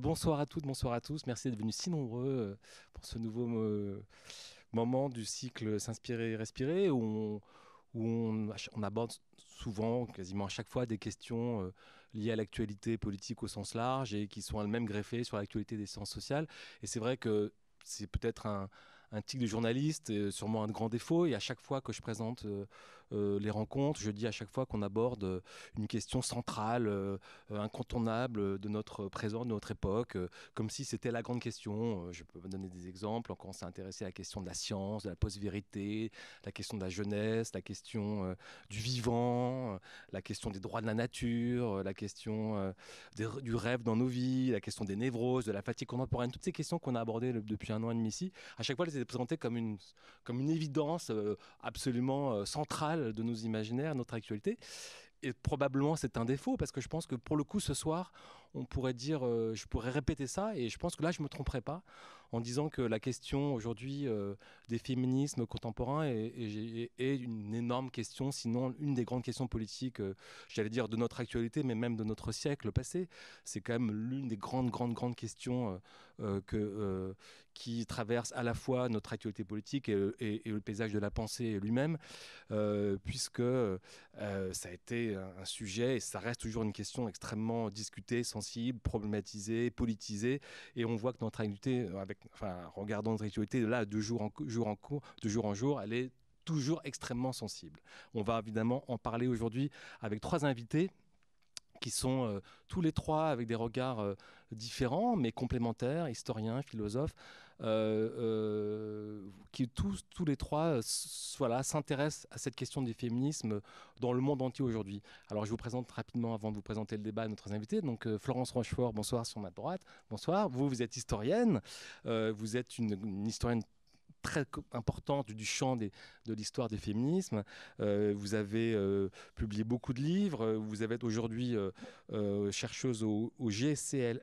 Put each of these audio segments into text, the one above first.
bonsoir à toutes, bonsoir à tous. Merci d'être venus si nombreux pour ce nouveau moment du cycle S'inspirer et respirer où on, aborde souvent, quasiment à chaque fois, des questions liées à l'actualité politique au sens large et qui sont elles-mêmes greffées sur l'actualité des sciences sociales. Et c'est vrai que c'est peut-être un, un tic de journaliste, sûrement un grand défaut. Et à chaque fois que je présente euh, euh, les rencontres, je dis à chaque fois qu'on aborde euh, une question centrale, incontournable de notre présent, de notre époque, comme si c'était la grande question. Je peux donner des exemples. Quand on s'est intéressé à la question de la science, de la post-vérité, la question de la jeunesse, la question du vivant, la question des droits de la nature, la question du rêve dans nos vies, la question des névroses, de la fatigue contemporaine, toutes ces questions qu'on a abordées depuis un an et demi ici. À chaque fois, les présenté comme une, comme une évidence euh, absolument euh, de nos imaginaires, notre actualité. Et probablement c'est un défaut parce que je pense que pour le coup ce soir on pourrait dire, euh, je pourrais répéter ça et je pense que là je me tromperai pas en disant que la question aujourd'hui euh, des féminismes contemporains est, une énorme question, sinon une des grandes questions politiques, euh, j'allais dire de notre actualité, mais même de notre siècle passé. C'est quand même l'une des grandes, grandes, grandes questions que, qui traverse à la fois notre actualité politique et, et le paysage de la pensée lui-même, puisque ça a été un sujet et ça reste toujours une question extrêmement discutée, sensible, problématisée, politisée. Et on voit que notre actualité, avec, enfin, regardant notre actualité, là, de jour en jour en cours, de jour en jour, elle est toujours extrêmement sensible. On va évidemment en parler aujourd'hui avec trois invités qui sont euh, tous les trois avec des regards euh, différents mais complémentaires, historiens, philosophes, qui tous, tous les trois voilà, s'intéressent à cette question du féminisme dans le monde entier aujourd'hui. Alors je vous présente rapidement avant de vous présenter le débat à notre invités. Donc Florence Rochefort, bonsoir sur ma droite. Bonsoir. Vous, vous êtes historienne. vous êtes une, historienne très importante du champ des, de l'histoire des féminismes. Euh, vous avez euh, publié beaucoup de livres. Vous êtes aujourd'hui euh, chercheuse au, au GSRL,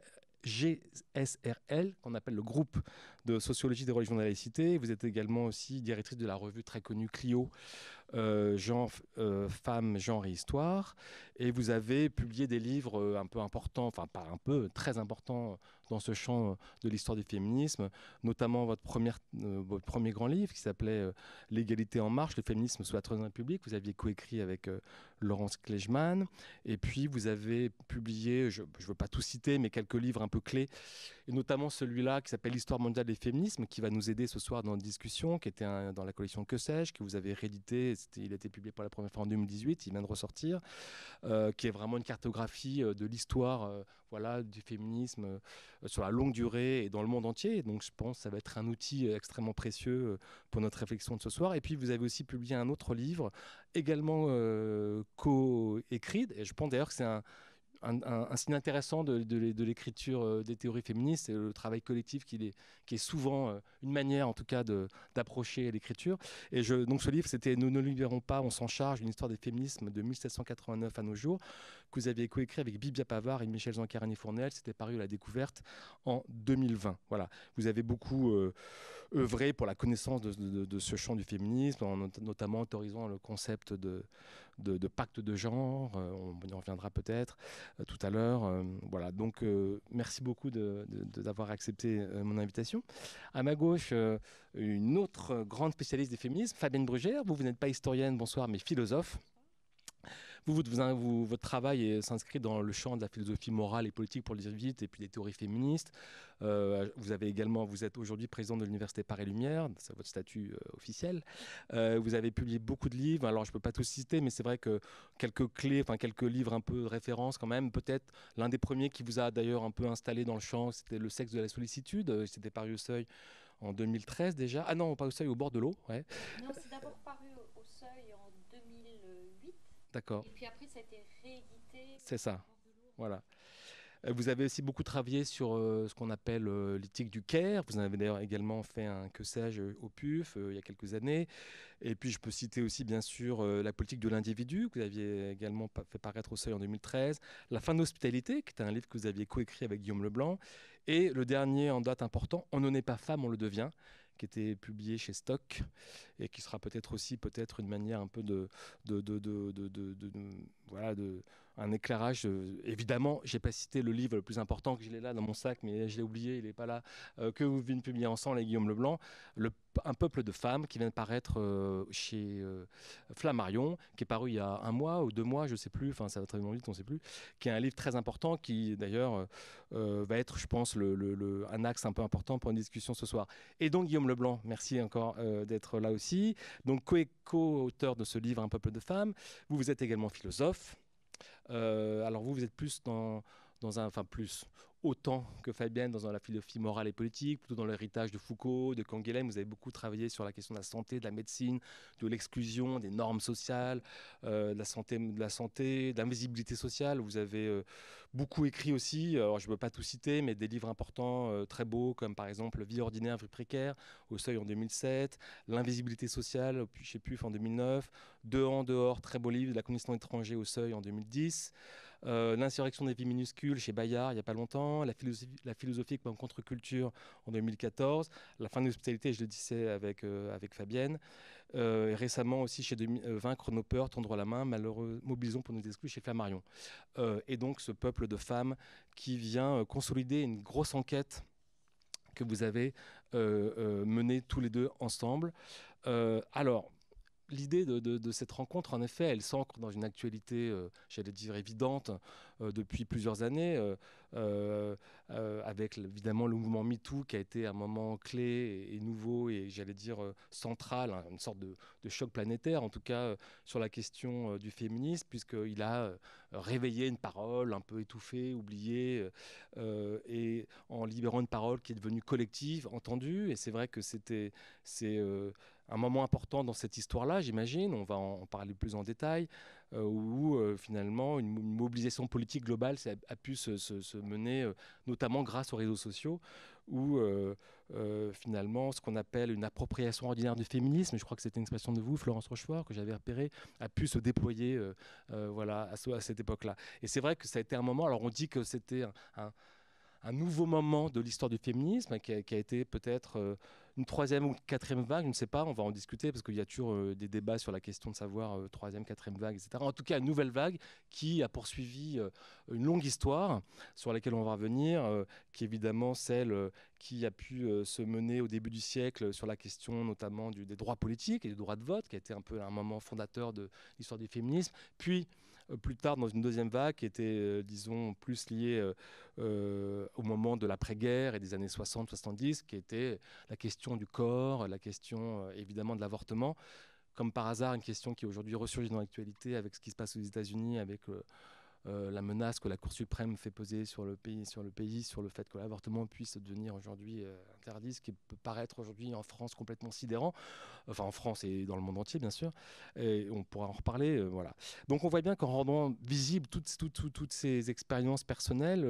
qu'on appelle le groupe de sociologie des religions de la laïcité. Vous êtes également aussi directrice de la revue très connue Clio, euh, genre, euh, Femmes, Genre et Histoire. Et vous avez publié des livres euh, un peu importants, enfin pas un peu, très importants dans ce champ de l'histoire du féminisme, notamment votre, première, premier grand livre qui s'appelait L'égalité en marche, le féminisme sous la Troisième République. Vous aviez coécrit avec Laurence Kleichmann. Et puis vous avez publié, je ne veux pas tout citer, mais quelques livres un peu clés, et notamment celui-là qui s'appelle L'histoire mondiale des féminismes, qui va nous aider ce soir dans la discussion, qui était dans la collection Que sais-je, que vous avez réédité il a été publié pour la première fois en 2018, il vient de ressortir, euh, qui est vraiment une cartographie euh, de l'histoire euh, voilà, du féminisme sur la longue durée et dans le monde entier. Donc je pense que ça va être un outil extrêmement précieux pour notre réflexion de ce soir. Et puis vous avez aussi publié un autre livre, également co-écrit, et je pense d'ailleurs que c'est un un, signe intéressant de, l'écriture euh, des théories féministes, c'est le travail collectif qui est, souvent euh, une manière, en tout cas, d'approcher l'écriture. Et donc ce livre, c'était Nous ne libérons pas, on s'en charge, une histoire des féminismes de 1789 à nos jours, que vous aviez coécrit avec Bibia Pavard et Michel Zancarani Fournel. C'était paru à la découverte en 2020. Voilà. Vous avez beaucoup euh, œuvré pour la connaissance de, ce champ du féminisme, en, notamment autorisant le concept de, pacte de genre. on y reviendra peut-être. Euh, tout à l'heure. Euh, voilà, donc euh, merci beaucoup d'avoir accepté mon invitation. À ma gauche, une autre grande spécialiste des féminismes, Fabienne Brugère. Vous, vous n'êtes pas historienne, bonsoir, mais philosophe. Votre travail s'inscrit dans le champ de la philosophie morale et politique pour le dire vite, et puis des théories féministes. Euh, vous avez également, vous êtes aujourd'hui président de l'université Paris Lumière, c'est votre statut euh, officiel. Euh, vous avez publié beaucoup de livres. Alors je peux pas tous citer, mais c'est vrai que quelques clés, enfin quelques livres un peu de référence quand même. Peut-être l'un des premiers qui vous a d'ailleurs un peu installé dans le champ, c'était Le sexe de la sollicitude. C'était paru au Seuil en 2013 déjà. Ah non, pas au Seuil, au bord de l'eau. Ouais. Non, c'est d'abord paru au Seuil en 2008. D'accord. Et puis après, ça a été réédité. C'est ça. Voilà. Euh, vous avez aussi beaucoup travaillé sur euh, ce qu'on appelle euh, l'éthique du care. Vous en avez d'ailleurs également fait un que sais-je au PUF il y a quelques années. Et puis je peux citer aussi bien sûr la politique de l'individu que vous aviez également fait paraître au seuil en 2013. La fin de l'hospitalité, qui est un livre que vous aviez coécrit avec Guillaume Leblanc. Et le dernier en date important, On ne n'est pas femme, on le devient qui était publié chez Stock et qui sera peut-être aussi peut-être une manière un peu de, de, de, de voilà, de un éclairage. Euh, évidemment, j'ai pas cité le livre le plus important que j'ai là dans mon sac, mais je l'ai oublié, il n'est pas là, euh, que vous venez de publier ensemble, avec Guillaume Leblanc, le, un peuple de femmes qui vient de paraître euh, chez Flammarion, qui est paru il y a un mois ou deux mois, je sais plus, enfin ça va très vite, on sait plus, qui est un livre très important, qui d'ailleurs va être, je pense, un axe un peu important pour une discussion ce soir. Et donc Guillaume Leblanc, merci encore d'être là aussi. Donc co-auteur de ce livre Un peuple de femmes, vous, vous êtes également philosophe. Euh, alors vous, vous êtes plus dans, dans un, enfin plus, autant que Fabienne dans la philosophie morale et politique, plutôt dans l'héritage de Foucault, de Canguilhem. Vous avez beaucoup travaillé sur la question de la santé, de la médecine, de l'exclusion, des normes sociales, euh, de la santé, de de l'invisibilité sociale. Vous avez euh, beaucoup écrit aussi. Je ne peux pas tout citer, mais des livres importants, très beaux, comme par exemple Vie ordinaire, vie précaire, au Seuil en 2007, L'invisibilité sociale, chez PUF en 2009, De en dehors, très beau livre, La condition étranger au Seuil en 2010. Euh, l'insurrection des vies minuscules chez Bayard il n'y a pas longtemps, la philosophie, comme contre-culture en 2014, la fin de l'hospitalité, je le disais avec, euh, avec Fabienne, euh, et récemment aussi chez Vaincre nos peurs, tendre la main, malheureux, mobilisons pour nous exclure chez Flammarion. et donc ce peuple de femmes qui vient consolider une grosse enquête que vous avez menée tous les deux ensemble. alors, l'idée de, cette rencontre, en effet, elle s'ancre dans une actualité, euh, j'allais dire, évidente euh, depuis plusieurs années, euh, avec évidemment le mouvement MeToo qui a été un moment clé et, nouveau et, j'allais dire, central, hein, une sorte de, choc planétaire, en tout cas, sur la question du féminisme, puisqu'il a réveillé une parole un peu étouffée, oubliée, et en libérant une parole qui est devenue collective, entendue. Et c'est vrai que c'était... c'est un moment important dans cette histoire-là, j'imagine, on va en parler plus en détail, euh, où euh, finalement une, mobilisation politique globale a, pu se, mener, euh, notamment grâce aux réseaux sociaux, où finalement ce qu'on appelle une appropriation ordinaire du féminisme, je crois que c'était une expression de vous, Florence Rochefort, que j'avais repéré, a pu se déployer voilà, à, cette époque-là. Et c'est vrai que ça a été un moment, alors on dit que c'était un, nouveau moment de l'histoire du féminisme qui a été peut-être une troisième ou quatrième vague, je ne sais pas, on va en discuter parce qu'il y a toujours euh, des débats sur la question de savoir euh, troisième, quatrième vague, etc. En tout cas, une nouvelle vague qui a poursuivi euh, une longue histoire sur laquelle on va revenir, qui est évidemment celle qui a pu se mener au début du siècle sur la question notamment des droits politiques et du droit de vote, qui a été un peu un moment fondateur de l'histoire du féminisme, puis plus tard dans une deuxième vague qui était, disons, plus liée euh, au moment de l'après-guerre et des années 60-70, qui était la question du corps, la question euh, évidemment de l'avortement. Comme par hasard, une question qui aujourd'hui ressurgit dans l'actualité avec ce qui se passe aux États-Unis, avec euh, euh, la menace que la Cour suprême fait peser sur le pays, sur le, le fait que l'avortement puisse devenir aujourd'hui euh, interdit, ce qui peut paraître aujourd'hui en France complètement sidérant, enfin en France et dans le monde entier bien sûr, et on pourra en reparler. Euh, voilà. Donc on voit bien qu'en rendant visible toutes, ces expériences personnelles,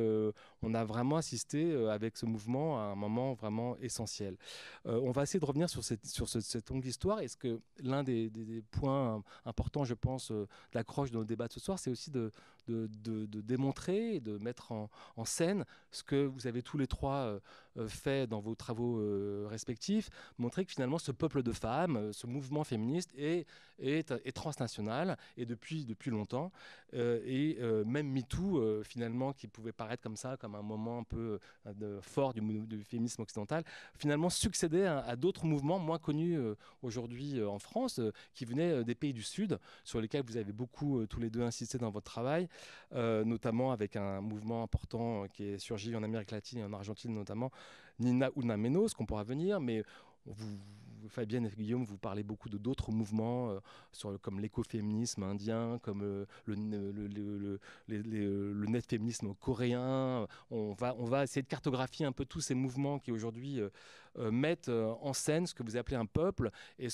on a vraiment assisté avec ce mouvement à un moment vraiment essentiel. on va essayer de revenir sur cette, longue histoire. Est-ce que l'un des, des, points importants, je pense, d'accroche de nos débats de ce soir, c'est aussi de de, démontrer et de mettre en, scène ce que vous avez tous les trois euh, fait dans vos travaux euh, respectifs, montrer que finalement ce peuple de femmes, ce mouvement féministe est, est, transnational et depuis, depuis longtemps. et même MeToo, finalement, qui pouvait paraître comme ça, comme un moment un peu fort du, féminisme occidental, finalement succédait à, d'autres mouvements moins connus aujourd'hui en France, qui venaient des pays du Sud, sur lesquels vous avez beaucoup tous les deux insisté dans votre travail, euh, notamment avec un mouvement important qui est surgi en Amérique latine et en Argentine notamment, Nina Una Menos, qu'on pourra venir, mais vous, Fabienne et Guillaume, vous parlez beaucoup de d'autres mouvements, euh, comme l'écoféminisme indien, comme euh, le, le, net féminisme coréen. On va, on va essayer de cartographier un peu tous ces mouvements qui aujourd'hui mettent en scène ce que vous appelez un peuple, et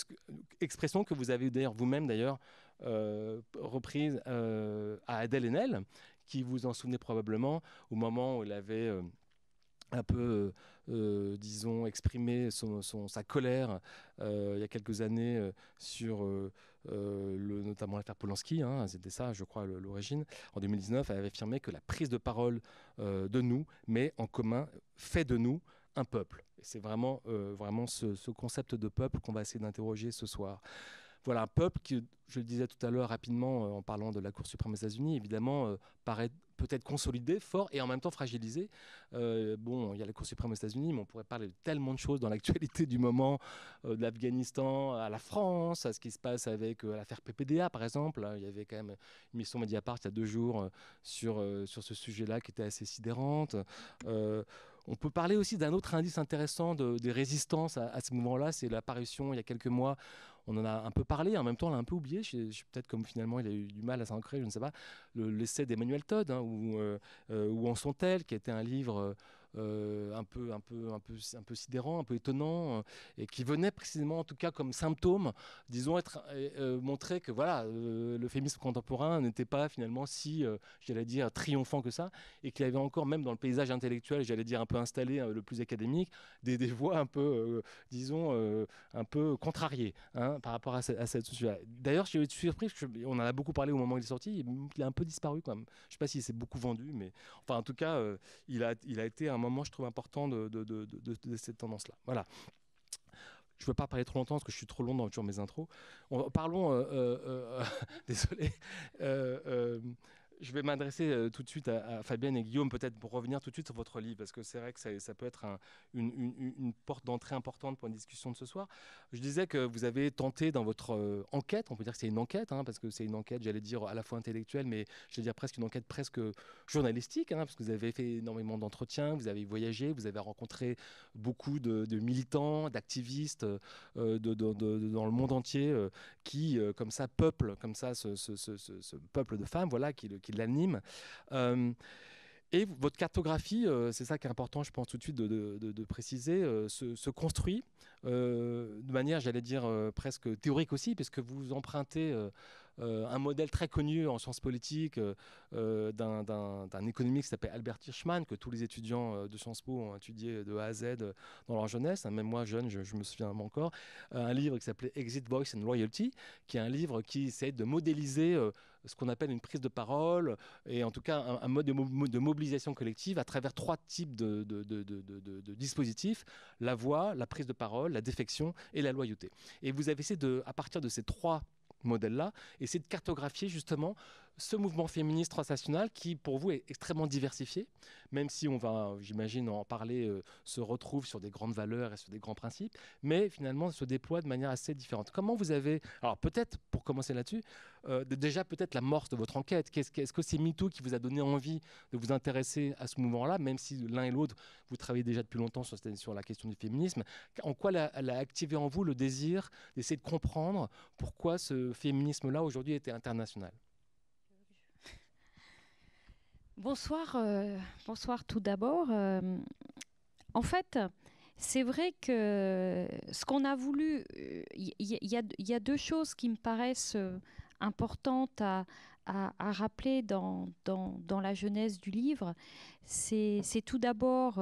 expression que vous avez d'ailleurs vous-même d'ailleurs euh, reprise euh, à Adèle Haenel, qui vous en souvenez probablement au moment où il avait euh, un peu, disons, exprimé son, sa colère il y a quelques années sur le, notamment l'affaire Polanski, hein, c'était ça, je crois, l'origine. En 2019, elle avait affirmé que la prise de parole de nous met en commun fait de nous un peuple. C'est vraiment, vraiment ce, concept de peuple qu'on va essayer d'interroger ce soir. Voilà, un peuple qui, je le disais tout à l'heure rapidement en parlant de la Cour suprême des États-Unis, évidemment, paraît peut-être consolidé, fort et en même temps fragilisé. Euh, bon, il y a la Cour suprême aux États-Unis, mais on pourrait parler de tellement de choses dans l'actualité du moment, euh, de l'Afghanistan à la France, à ce qui se passe avec euh, l'affaire PPDA par exemple. Il y avait quand même une mission Mediapart il y a deux jours sur, sur ce sujet-là qui était assez sidérante. On peut parler aussi d'un autre indice intéressant de, des résistances à, ce moment-là, c'est l'apparition il y a quelques mois. On en a un peu parlé, en même temps on l'a un peu oublié, peut-être comme finalement il a eu du mal à s'ancrer, je ne sais pas, l'essai d'Emmanuel Todd, hein, euh, euh, où, en sont-elles, qui était un livre euh, un, peu, un, peu, un, peu, un peu sidérant, un peu étonnant, euh, et qui venait précisément, en tout cas, comme symptôme, disons, être, euh, montrer que voilà, le féminisme contemporain n'était pas finalement si, j'allais dire, triomphant que ça, et qu'il y avait encore, même dans le paysage intellectuel, j'allais dire un peu installé, le plus académique, des, des voix un peu, disons, un peu contrariées hein, par rapport à, cette sujet D'ailleurs, je suis surpris, on en a beaucoup parlé au moment où il est sorti, il a un peu disparu quand même. Je ne sais pas s'il s'est beaucoup vendu, mais enfin, en tout cas, il, a, il a été un moment, je trouve important de, cette tendance-là. Voilà. Je ne veux pas parler trop longtemps parce que je suis trop long dans mes intros. parlons, euh, euh, euh, désolé, je vais m'adresser euh, tout de suite à, Fabienne et Guillaume, peut-être pour revenir tout de suite sur votre livre, parce que c'est vrai que ça, peut être une, porte d'entrée importante pour une discussion de ce soir. Je disais que vous avez tenté dans votre euh, enquête, on peut dire que c'est une enquête, hein, parce que c'est une enquête, j'allais dire, à la fois intellectuelle, mais je vais dire presque une enquête presque journalistique, hein, parce que vous avez fait énormément d'entretiens, vous avez voyagé, vous avez rencontré beaucoup de, militants, d'activistes euh, dans le monde entier qui, comme ça, peuplent comme ça ce, peuple de femmes, voilà, qui, qui l'anime. Euh, et votre cartographie, euh, c'est ça qui est important, je pense tout de suite de, préciser, euh, se, construit de manière, j'allais dire, presque théorique aussi, parce que vous empruntez un modèle très connu en sciences politiques d'un économiste qui s'appelle Albert Hirschman, que tous les étudiants de Sciences Po ont étudié de A à Z dans leur jeunesse, hein, même moi jeune, je, je me souviens encore, un livre qui s'appelait Exit Voice and Loyalty, qui est un livre qui essaie de modéliser ce qu'on appelle une prise de parole, et en tout cas un, mode de, mobilisation collective à travers trois types de, de, dispositifs, la voix, la prise de parole, la défection et la loyauté. Et vous avez essayé de, à partir de ces trois modèles-là, essayer de cartographier justement ce mouvement féministe transnational qui, pour vous, est extrêmement diversifié, même si on va, j'imagine, en parler, euh, se retrouve sur des grandes valeurs et sur des grands principes, mais finalement se déploie de manière assez différente. Comment vous avez, alors peut-être, pour commencer là-dessus, euh, déjà peut-être la morse de votre enquête, que, est-ce que c'est MeToo qui vous a donné envie de vous intéresser à ce mouvement-là, même si l'un et l'autre, vous travaillez déjà depuis longtemps sur, la question du féminisme, en quoi elle a activé en vous le désir d'essayer de comprendre pourquoi ce féminisme-là aujourd'hui était international? Bonsoir, euh, bonsoir tout d'abord. Euh, en fait, c'est vrai que ce qu'on a voulu, il y, a deux choses qui me paraissent euh, importantes à, rappeler dans, dans, la jeunesse du livre. C'est tout d'abord,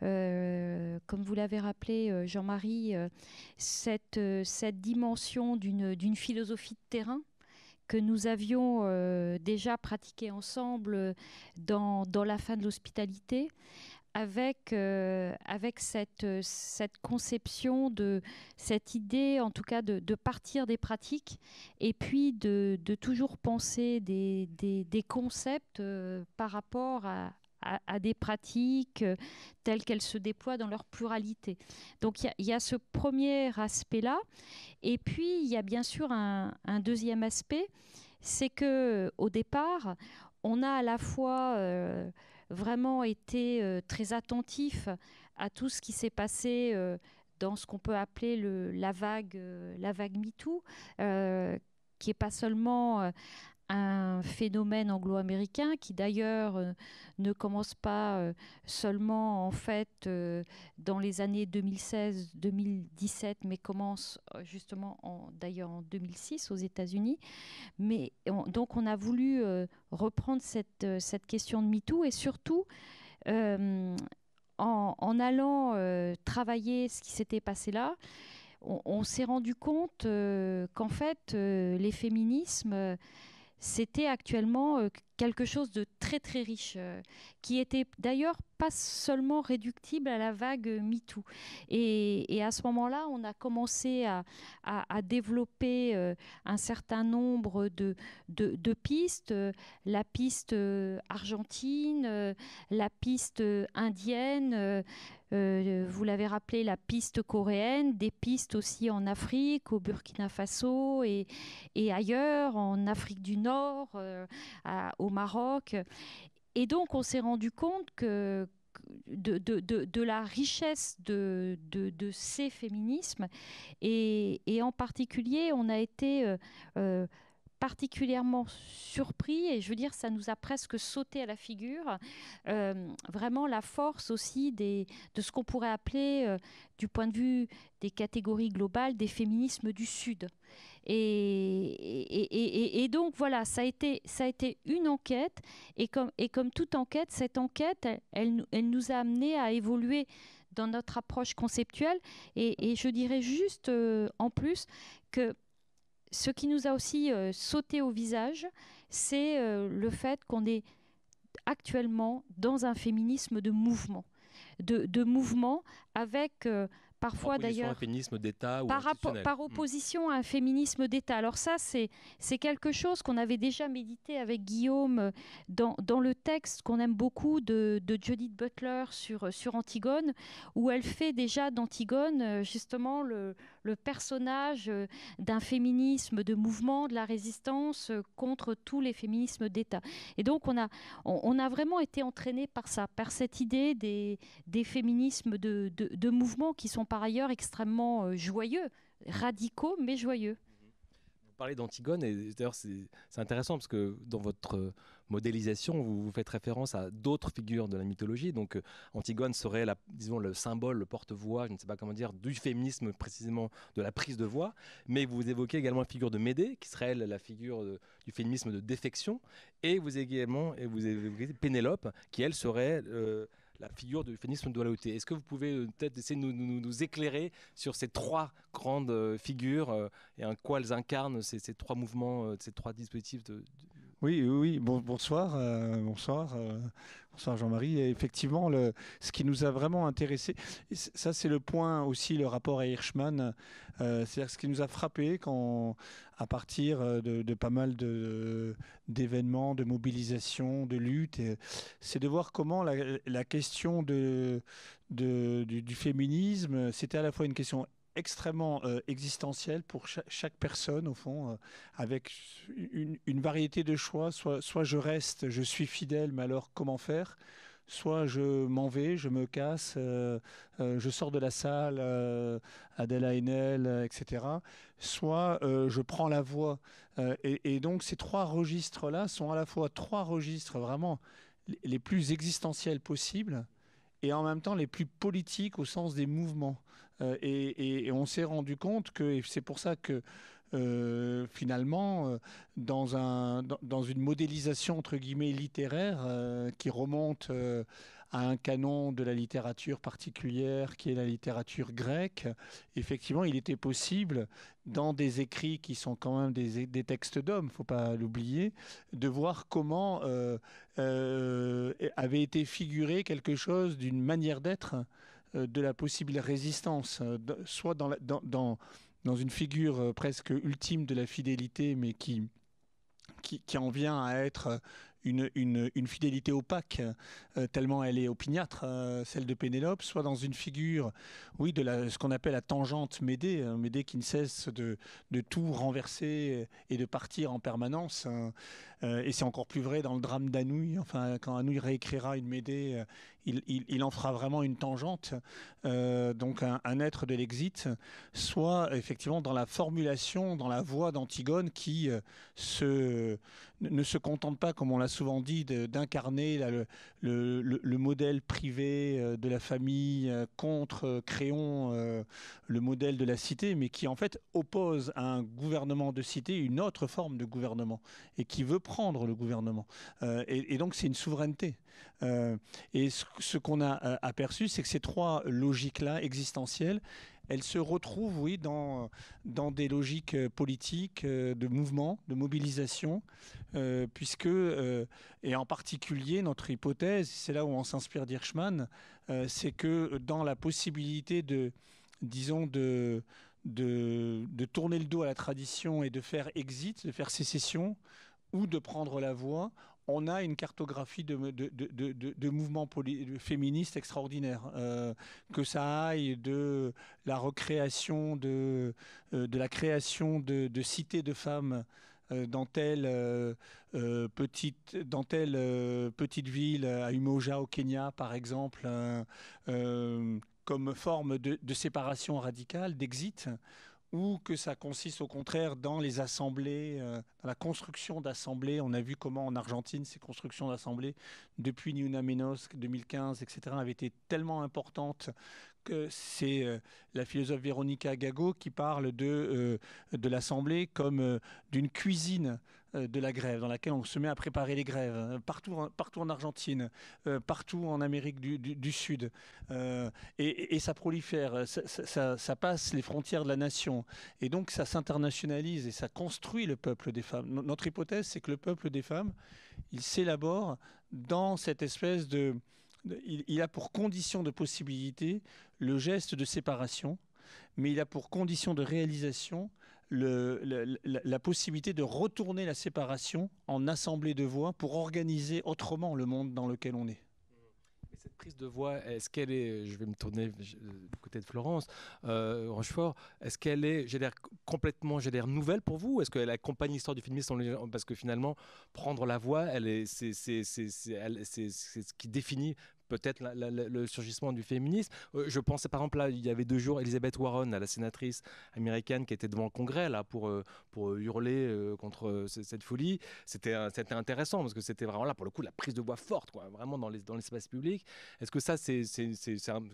comme vous l'avez rappelé, Jean-Marie, cette, cette dimension d'une philosophie de terrain que nous avions euh, déjà pratiqué ensemble euh, dans, dans la fin de l'hospitalité, avec, euh, avec cette, cette conception de cette idée, en tout cas, de, partir des pratiques et puis de, toujours penser des, des, concepts par rapport à, à, des pratiques telles qu'elles se déploient dans leur pluralité. Donc il y, a ce premier aspect-là. Et puis, il y a bien sûr un, deuxième aspect, c'est que au départ, on a à la fois euh, vraiment été euh, très attentif à tout ce qui s'est passé euh, dans ce qu'on peut appeler le, la vague, la vague MeToo, qui n'est pas seulement un phénomène anglo-américain qui d'ailleurs euh, ne commence pas euh, seulement en fait euh, dans les années 2016-2017 mais commence justement d'ailleurs en 2006 aux États-Unis. Mais donc on a voulu reprendre cette, cette question de MeToo et surtout en, en, allant travailler ce qui s'était passé là on, on s'est rendu compte qu'en fait les féminismes c'était actuellement euh, quelque chose de très très riche, euh, qui était d'ailleurs pas seulement réductible à la vague MeToo. Et, et à ce moment-là, on a commencé à, développer euh, un certain nombre de pistes, la piste argentine, la piste indienne. Euh, vous l'avez rappelé, la piste coréenne, des pistes aussi en Afrique, au Burkina Faso et, ailleurs, en Afrique du Nord, euh, au Maroc. Et donc, on s'est rendu compte que, de, la richesse de, ces féminismes et, et, en particulier on a été euh, particulièrement surpris et je veux dire ça nous a presque sauté à la figure euh, vraiment la force aussi de ce qu'on pourrait appeler euh, du point de vue des catégories globales des féminismes du Sud. Et, et, et, donc voilà, ça a, été, ça a été une enquête et comme, et comme toute enquête, cette enquête, elle, elle nous a amené à évoluer dans notre approche conceptuelle et, je dirais juste euh, en plus que ce qui nous a aussi euh, sauté au visage, c'est euh, le fait qu'on est actuellement dans un féminisme de mouvement, de, de mouvement avec euh, parfois d'ailleurs. par, par hmm. opposition à un féminisme d'État. Alors ça, c'est quelque chose qu'on avait déjà médité avec Guillaume dans, dans le texte qu'on aime beaucoup de, de, Judith Butler sur, sur Antigone, où elle fait déjà d'Antigone justement le, le personnage euh, d'un féminisme de mouvement, de la résistance contre tous les féminismes d'État. Et donc on a, on, a vraiment été entraîné par ça, par cette idée des, des féminismes de, de, mouvement qui sont par ailleurs extrêmement euh, joyeux, radicaux mais joyeux. Vous parlez d'Antigone, et d'ailleurs c'est intéressant parce que dans votre euh, modélisation, vous, faites référence à d'autres figures de la mythologie. Donc euh, Antigone serait, la, disons, le symbole, le porte-voix, je ne sais pas comment dire, du féminisme précisément, de la prise de voix. Mais vous évoquez également la figure de Médée, qui serait la figure du féminisme de défection. Et vous également, et vous évoquez Pénélope, qui elle serait la figure du féminisme de dualité. Est-ce que vous pouvez euh, peut-être essayer de nous, éclairer sur ces trois grandes euh, figures euh, et en quoi elles incarnent ces, trois mouvements, ces trois dispositifs de, Oui, oui, bonsoir, bonsoir, bonsoir Jean-Marie. Effectivement, ce qui nous a vraiment intéressé, ça c'est le point aussi, le rapport à Hirschman, c'est-à-dire ce qui nous a frappé quand, à partir euh, de, pas mal d'événements, de, mobilisation, de lutte. C'est de voir comment la, question de, du, féminisme, c'était à la fois une question extrêmement euh, existentielle pour chaque, personne, au fond, euh, avec une, variété de choix. Soit, soit je reste, je suis fidèle, mais alors comment faire? Soit je m'en vais, je me casse, euh, euh, je sors de la salle, Adèle Haenel, etc. Soit je prends la voix. Et, donc ces trois registres-là sont à la fois trois registres vraiment les plus existentiels possibles et en même temps les plus politiques au sens des mouvements. Et, on s'est rendu compte que, et c'est pour ça que euh, finalement, euh, dans, un, dans, une modélisation entre guillemets littéraire euh, qui remonte à un canon de la littérature particulière qui est la littérature grecque, effectivement, il était possible, dans des écrits qui sont quand même des, des textes d'hommes, il ne faut pas l'oublier, de voir comment avait été figuré quelque chose d'une manière d'être de la possible résistance, soit dans, dans, dans une figure euh, presque ultime de la fidélité, mais qui, qui, qui en vient à être une, une, une fidélité opaque, euh, tellement elle est opiniâtre, euh, celle de Pénélope, soit dans une figure, oui, de la, ce qu'on appelle la tangente Médée, hein, Médée qui ne cesse de, de, tout renverser et de partir en permanence. Hein. et c'est encore plus vrai dans le drame d'Anouilh. Enfin, quand Anouilh réécrira une Médée, il, en fera vraiment une tangente, euh, donc un, être de l'exit, soit effectivement dans la formulation, dans la voix d'Antigone qui euh, ne se contente pas, comme on l'a souvent dit, d'incarner le, le, modèle privé euh, de la famille contre Créon, le modèle de la cité, mais qui en fait oppose à un gouvernement de cité une autre forme de gouvernement et qui veut prendre le gouvernement. et, et donc c'est une souveraineté. Euh, et ce, qu'on a euh, aperçu, c'est que ces trois logiques-là existentielles, elle se retrouve, oui, dans, dans des logiques politiques, de mouvement, de mobilisation, puisque, et en particulier, notre hypothèse, c'est là où on s'inspire d'Hirschman, c'est que dans la possibilité de, disons, de de, tourner le dos à la tradition et de faire exit, de faire sécession, ou de prendre la voie, on a une cartographie de, de, mouvements féministes extraordinaires. Euh, que ça aille de la recréation, de, euh, la création de, cités de femmes euh, dans telle, petite, dans telle petite ville, à Umoja au Kenya par exemple, comme forme de, séparation radicale, d'exit, ou que ça consiste au contraire dans les assemblées, euh, dans la construction d'assemblées. On a vu comment en Argentine, ces constructions d'assemblées, depuis Ni Una Menos 2015, etc., avaient été tellement importantes que c'est euh, la philosophe Véronica Gago qui parle de, euh, de l'Assemblée comme d'une cuisine de la grève, dans laquelle on se met à préparer les grèves, euh, partout, partout en Argentine, euh, partout en Amérique du, Sud. et, ça prolifère, ça, passe les frontières de la nation. Et donc ça s'internationalise et ça construit le peuple des femmes. Notre hypothèse, c'est que le peuple des femmes, il s'élabore dans cette espèce de... il a pour condition de possibilité le geste de séparation, mais il a pour condition de réalisation la, possibilité de retourner la séparation en assemblée de voix pour organiser autrement le monde dans lequel on est. cette prise de voix, est-ce qu'elle est, je vais me tourner du côté de Florence, euh, Rochefort, est-ce qu'elle est, j'ai l'air complètement, j'ai l'air nouvelle pour vous Est-ce qu'elle accompagne l'histoire du féminisme Parce que finalement, prendre la voix, elle est, c'est, c'est, c'est, c'est ce qui définit peut-être le surgissement du féminisme. Euh, je pensais par exemple là, il y avait deux jours, Elizabeth Warren, la sénatrice américaine, qui était devant le Congrès là pour euh, pour hurler euh, contre cette folie. C'était c'était intéressant parce que c'était vraiment là pour le coup la prise de voix forte, quoi, vraiment dans les dans l'espace public. Est-ce que ça c'est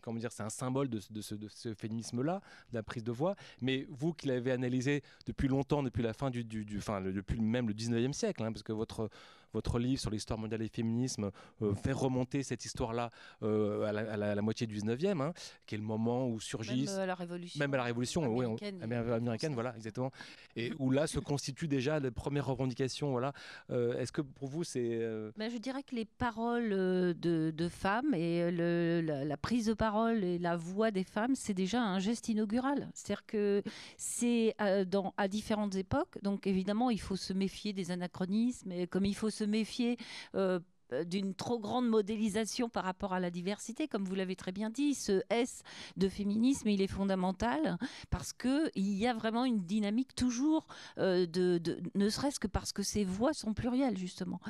comment un symbole de, de ce, féminisme là, de la prise de voix? Mais vous qui l'avez analysé depuis longtemps, depuis la fin du, du, enfin depuis même le 19e siècle, hein, parce que votre votre livre sur l'histoire mondiale des féminismes euh, fait remonter cette histoire-là euh, à, la, moitié du 19e, hein, qui est le moment où surgissent... Même à la Révolution. Même à la Révolution, américaine, oui, américaine, voilà, exactement. Et où là se constituent déjà les premières revendications. Voilà. Euh, est-ce que pour vous, c'est... Ben, je dirais que les paroles de, femmes et le, la, prise de parole et la voix des femmes, c'est déjà un geste inaugural. C'est-à-dire que c'est à différentes époques, donc évidemment, il faut se méfier des anachronismes, et comme il faut se méfier euh, d'une trop grande modélisation par rapport à la diversité, comme vous l'avez très bien dit. Ce S de féminisme, il est fondamental parce que il y a vraiment une dynamique toujours euh, de, ne serait-ce que parce que ces voix sont plurielles justement.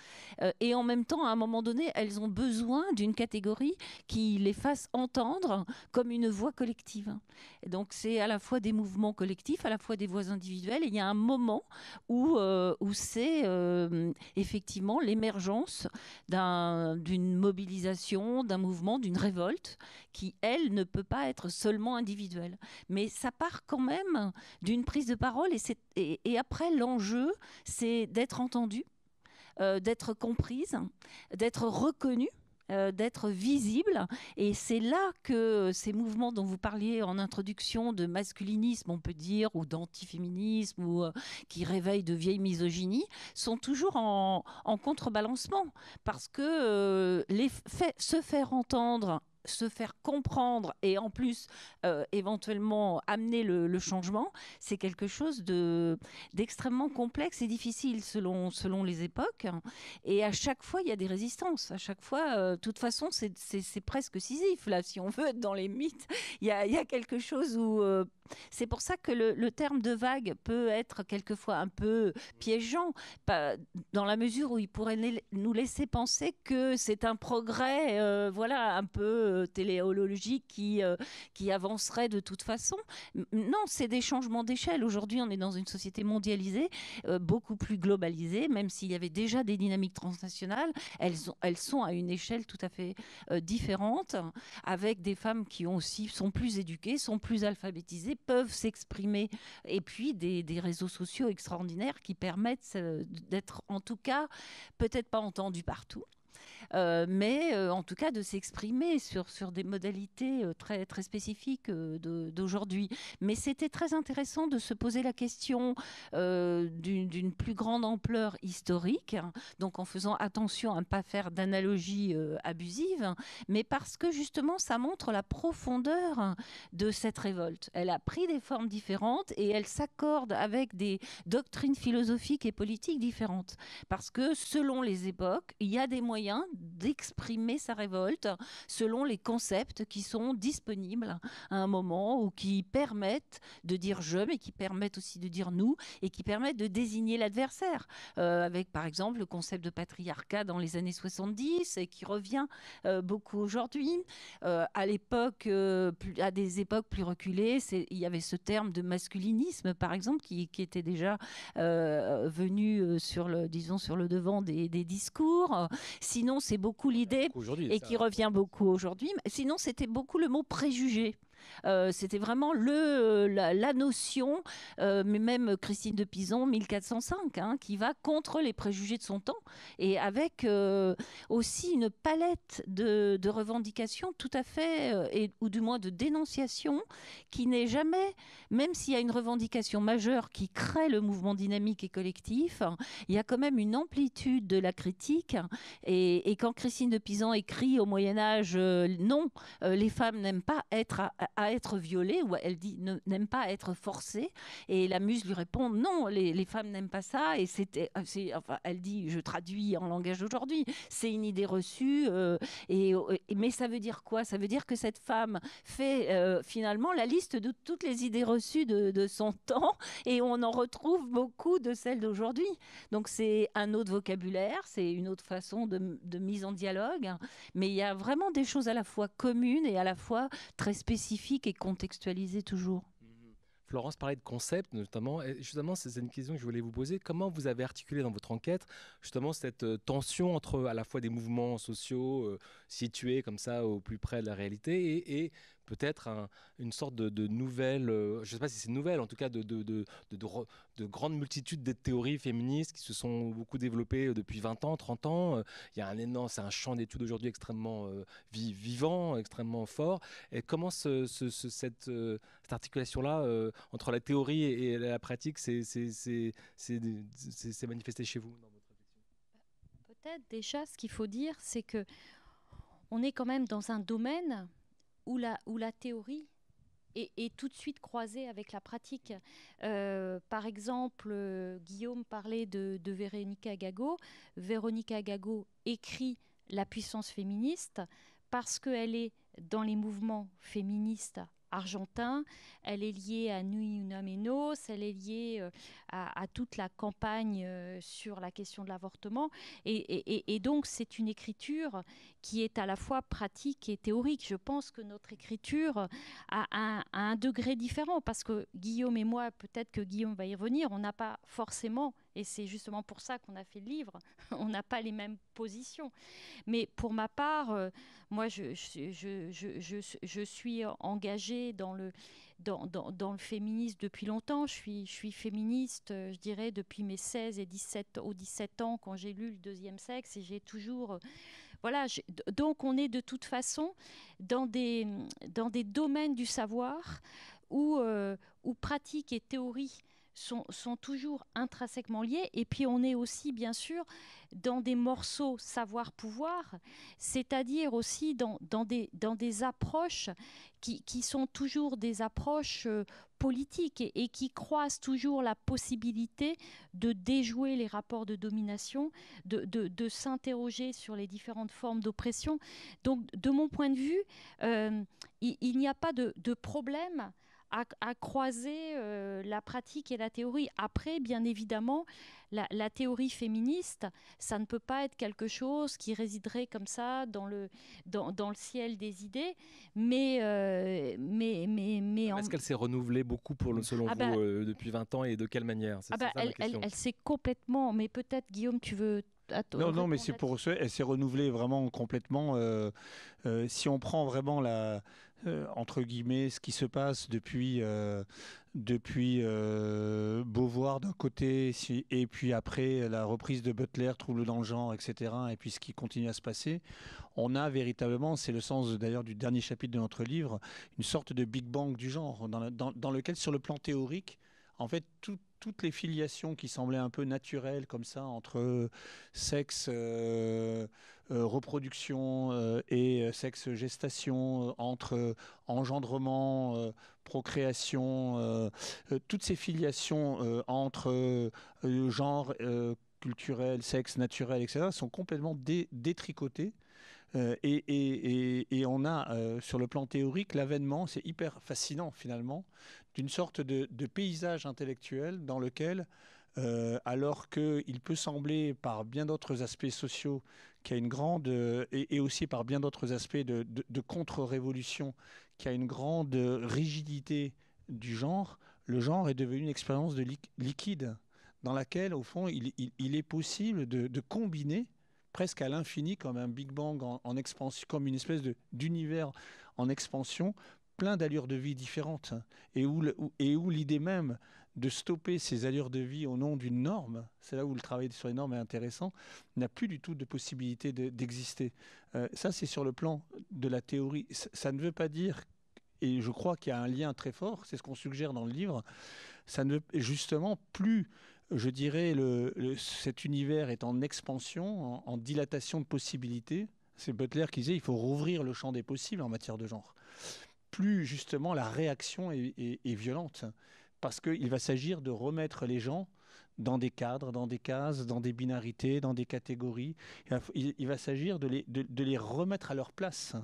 Euh, et en même temps, à un moment donné, elles ont besoin d'une catégorie qui les fasse entendre comme une voix collective. Et donc c'est à la fois des mouvements collectifs, à la fois des voix individuelles. Et il y a un moment où où c'est effectivement l'émergence d'une mobilisation, d'un mouvement, d'une révolte qui, elle, ne peut pas être seulement individuelle. Mais ça part quand même d'une prise de parole et, après, l'enjeu, c'est d'être entendue, euh, d'être comprise, d'être reconnue euh, d'être visible. Et c'est là que ces mouvements dont vous parliez en introduction de masculinisme, on peut dire, ou d'antiféminisme, ou euh, qui réveillent de vieilles misogynies, sont toujours en, contrebalancement. Parce que euh, se faire entendre se faire comprendre et en plus euh, éventuellement amener le, changement, c'est quelque chose de d'extrêmement complexe et difficile selon selon les époques. Et à chaque fois, il y a des résistances. À chaque fois, euh, de toute façon, c'est presque Sisyphe là, si on veut être dans les mythes. Il y a, y a quelque chose où euh, c'est pour ça que le, terme de vague peut être quelquefois un peu piégeant, dans la mesure où il pourrait nous laisser penser que c'est un progrès, voilà, un peu téléologique qui, euh, qui avancerait de toute façon. Non, c'est des changements d'échelle. Aujourd'hui, on est dans une société mondialisée, beaucoup plus globalisée, même s'il y avait déjà des dynamiques transnationales, elles, elles sont à une échelle tout à fait différente, avec des femmes qui ont aussi sont plus éduquées, sont plus alphabétisées peuvent s'exprimer. Et puis des, réseaux sociaux extraordinaires qui permettent euh, d'être en tout cas peut-être pas entendus partout euh, mais euh, en tout cas de s'exprimer sur, sur des modalités euh, très, très spécifiques d'aujourd'hui. Mais c'était très intéressant de se poser la question d'une plus grande ampleur historique, hein, donc en faisant attention à ne pas faire d'analogies abusives, mais parce que justement ça montre la profondeur de cette révolte. Elle a pris des formes différentes et elle s'accorde avec des doctrines philosophiques et politiques différentes. Parce que selon les époques, il y a des moyens d'exprimer sa révolte selon les concepts qui sont disponibles à un moment ou qui permettent de dire je, mais qui permettent aussi de dire nous et qui permettent de désigner l'adversaire. Euh, avec par exemple le concept de patriarcat dans les années 70 et qui revient euh, beaucoup aujourd'hui. Euh, à l'époque, à des époques plus reculées, il y avait ce terme de masculinisme par exemple qui, était déjà venu sur le, disons, sur le devant des discours. Sinon, c'est beaucoup l'idée et qui revient beaucoup aujourd'hui. Sinon, c'était beaucoup le mot préjugé. Euh, c'était vraiment le, euh, la, notion, euh, mais même Christine de Pison, 1405, hein, qui va contre les préjugés de son temps et avec aussi une palette de, revendications tout à fait, et, ou du moins de dénonciations, qui n'est jamais, même s'il y a une revendication majeure qui crée le mouvement dynamique et collectif, il y a quand même une amplitude de la critique. Et, quand Christine de Pizan écrit au Moyen Âge, non, les femmes n'aiment pas être à être violée, ou elle dit n'aime pas être forcée. Et la muse lui répond non, les, femmes n'aiment pas ça. Et c'était, euh, enfin, elle dit, je traduis en langage d'aujourd'hui, c'est une idée reçue. Euh, et, mais ça veut dire quoi? Ça veut dire que cette femme fait euh, finalement la liste de toutes les idées reçues de, son temps, et on en retrouve beaucoup de celles d'aujourd'hui. Donc c'est un autre vocabulaire, c'est une autre façon de, de mise en dialogue, mais il y a vraiment des choses à la fois communes et à la fois très spécifiques et contextualisé toujours. Mhm. Florence parlait de concept notamment. Et justement, c'est une question que je voulais vous poser. Comment vous avez articulé dans votre enquête justement cette euh, tension entre à la fois des mouvements sociaux euh, situés comme ça au plus près de la réalité et peut-être une sorte de, nouvelle, euh, je ne sais pas si c'est nouvelle, en tout cas de, de, de, grandes multitudes de théories féministes qui se sont beaucoup développées euh, depuis 20 ans, 30 ans. Euh, il y a un énorme, c'est un champ d'études aujourd'hui extrêmement vivant, extrêmement fort. Et comment ce, cette, articulation-là entre la théorie et, la pratique s'est manifestée chez vous Peut-être déjà, ce qu'il faut dire, c'est que on est quand même dans un domaine où la, théorie est, tout de suite croisée avec la pratique. Euh, par exemple, euh, Guillaume parlait de, de Véronica Gago. Véronica Gago écrit La puissance féministe parce qu'elle est dans les mouvements féministes argentin. Elle est liée à Nui Una Menos, elle est liée euh, à, toute la campagne euh, sur la question de l'avortement. Et, donc, c'est une écriture qui est à la fois pratique et théorique. Je pense que notre écriture a un, degré différent parce que Guillaume et moi, peut-être que Guillaume va y revenir, on n'a pas forcément et c'est justement pour ça qu'on a fait le livre. On n'a pas les mêmes positions. Mais pour ma part, euh, moi, je, suis engagée dans le, féminisme depuis longtemps. Je suis, féministe, euh, je dirais, depuis mes 16 et 17, aux 17 ans, quand j'ai lu Le Deuxième Sexe. Et j'ai toujours... Euh, voilà, donc on est de toute façon dans des, domaines du savoir où pratique et théorie sont, toujours intrinsèquement liés. Et puis on est aussi, bien sûr, dans des morceaux savoir-pouvoir, c'est-à-dire aussi dans, dans, des, dans des approches qui, qui sont toujours des approches euh, politiques et, qui croisent toujours la possibilité de déjouer les rapports de domination, de, de, s'interroger sur les différentes formes d'oppression. Donc, de mon point de vue, euh, il, il n'y a pas de, de problème à, croiser euh, la pratique et la théorie. Après, bien évidemment, la, théorie féministe, ça ne peut pas être quelque chose qui résiderait comme ça dans le, dans, dans le ciel des idées, mais... Euh, mais, mais, mais Est-ce qu'elle s'est renouvelée beaucoup pour le, selon ah vous bah euh, depuis 20 ans et de quelle manière? Ah bah, elle, elle s'est complètement... Mais peut-être, Guillaume, tu veux non, non, mais c'est pour ça, elle s'est renouvelée vraiment complètement. Euh, si on prend vraiment la, entre guillemets, ce qui se passe depuis, depuis Beauvoir d'un côté, et puis après la reprise de Butler, Trouble dans le genre, etc., et puis ce qui continue à se passer, on a véritablement, c'est le sens d'ailleurs du dernier chapitre de notre livre, une sorte de Big Bang du genre, dans, lequel, sur le plan théorique, en fait, toutes les filiations qui semblaient un peu naturelles comme ça entre sexe, euh, euh, reproduction euh, et sexe gestation, entre engendrement, procréation, toutes ces filiations entre genre culturel, sexe naturel, etc., sont complètement détricotées euh, et, on a euh, sur le plan théorique l'avènement, c'est hyper fascinant finalement, d'une sorte de, paysage intellectuel dans lequel, euh, alors qu'il peut sembler par bien d'autres aspects sociaux qu'il y a une grande, et, aussi par bien d'autres aspects de, contre-révolution, qu'il y a une grande rigidité du genre, le genre est devenu une expérience de liquide dans laquelle, au fond, il, est possible de combiner presque à l'infini, comme un Big Bang en, expansion, comme une espèce d'univers en expansion, plein d'allures de vie différentes, et où, et où l'idée même de stopper ces allures de vie au nom d'une norme, c'est là où le travail sur les normes est intéressant, n'a plus du tout de possibilité d'exister. Euh, ça, c'est sur le plan de la théorie. Ça, ne veut pas dire, et je crois qu'il y a un lien très fort, c'est ce qu'on suggère dans le livre, ça ne justement plus je dirais, le, cet univers est en expansion, en, dilatation de possibilités. C'est Butler qui disait il faut rouvrir le champ des possibles en matière de genre. Plus justement la réaction est, violente, parce qu'il va s'agir de remettre les gens dans des cadres, dans des cases, dans des binarités, dans des catégories. Il va, s'agir de les, de, les, remettre à leur place.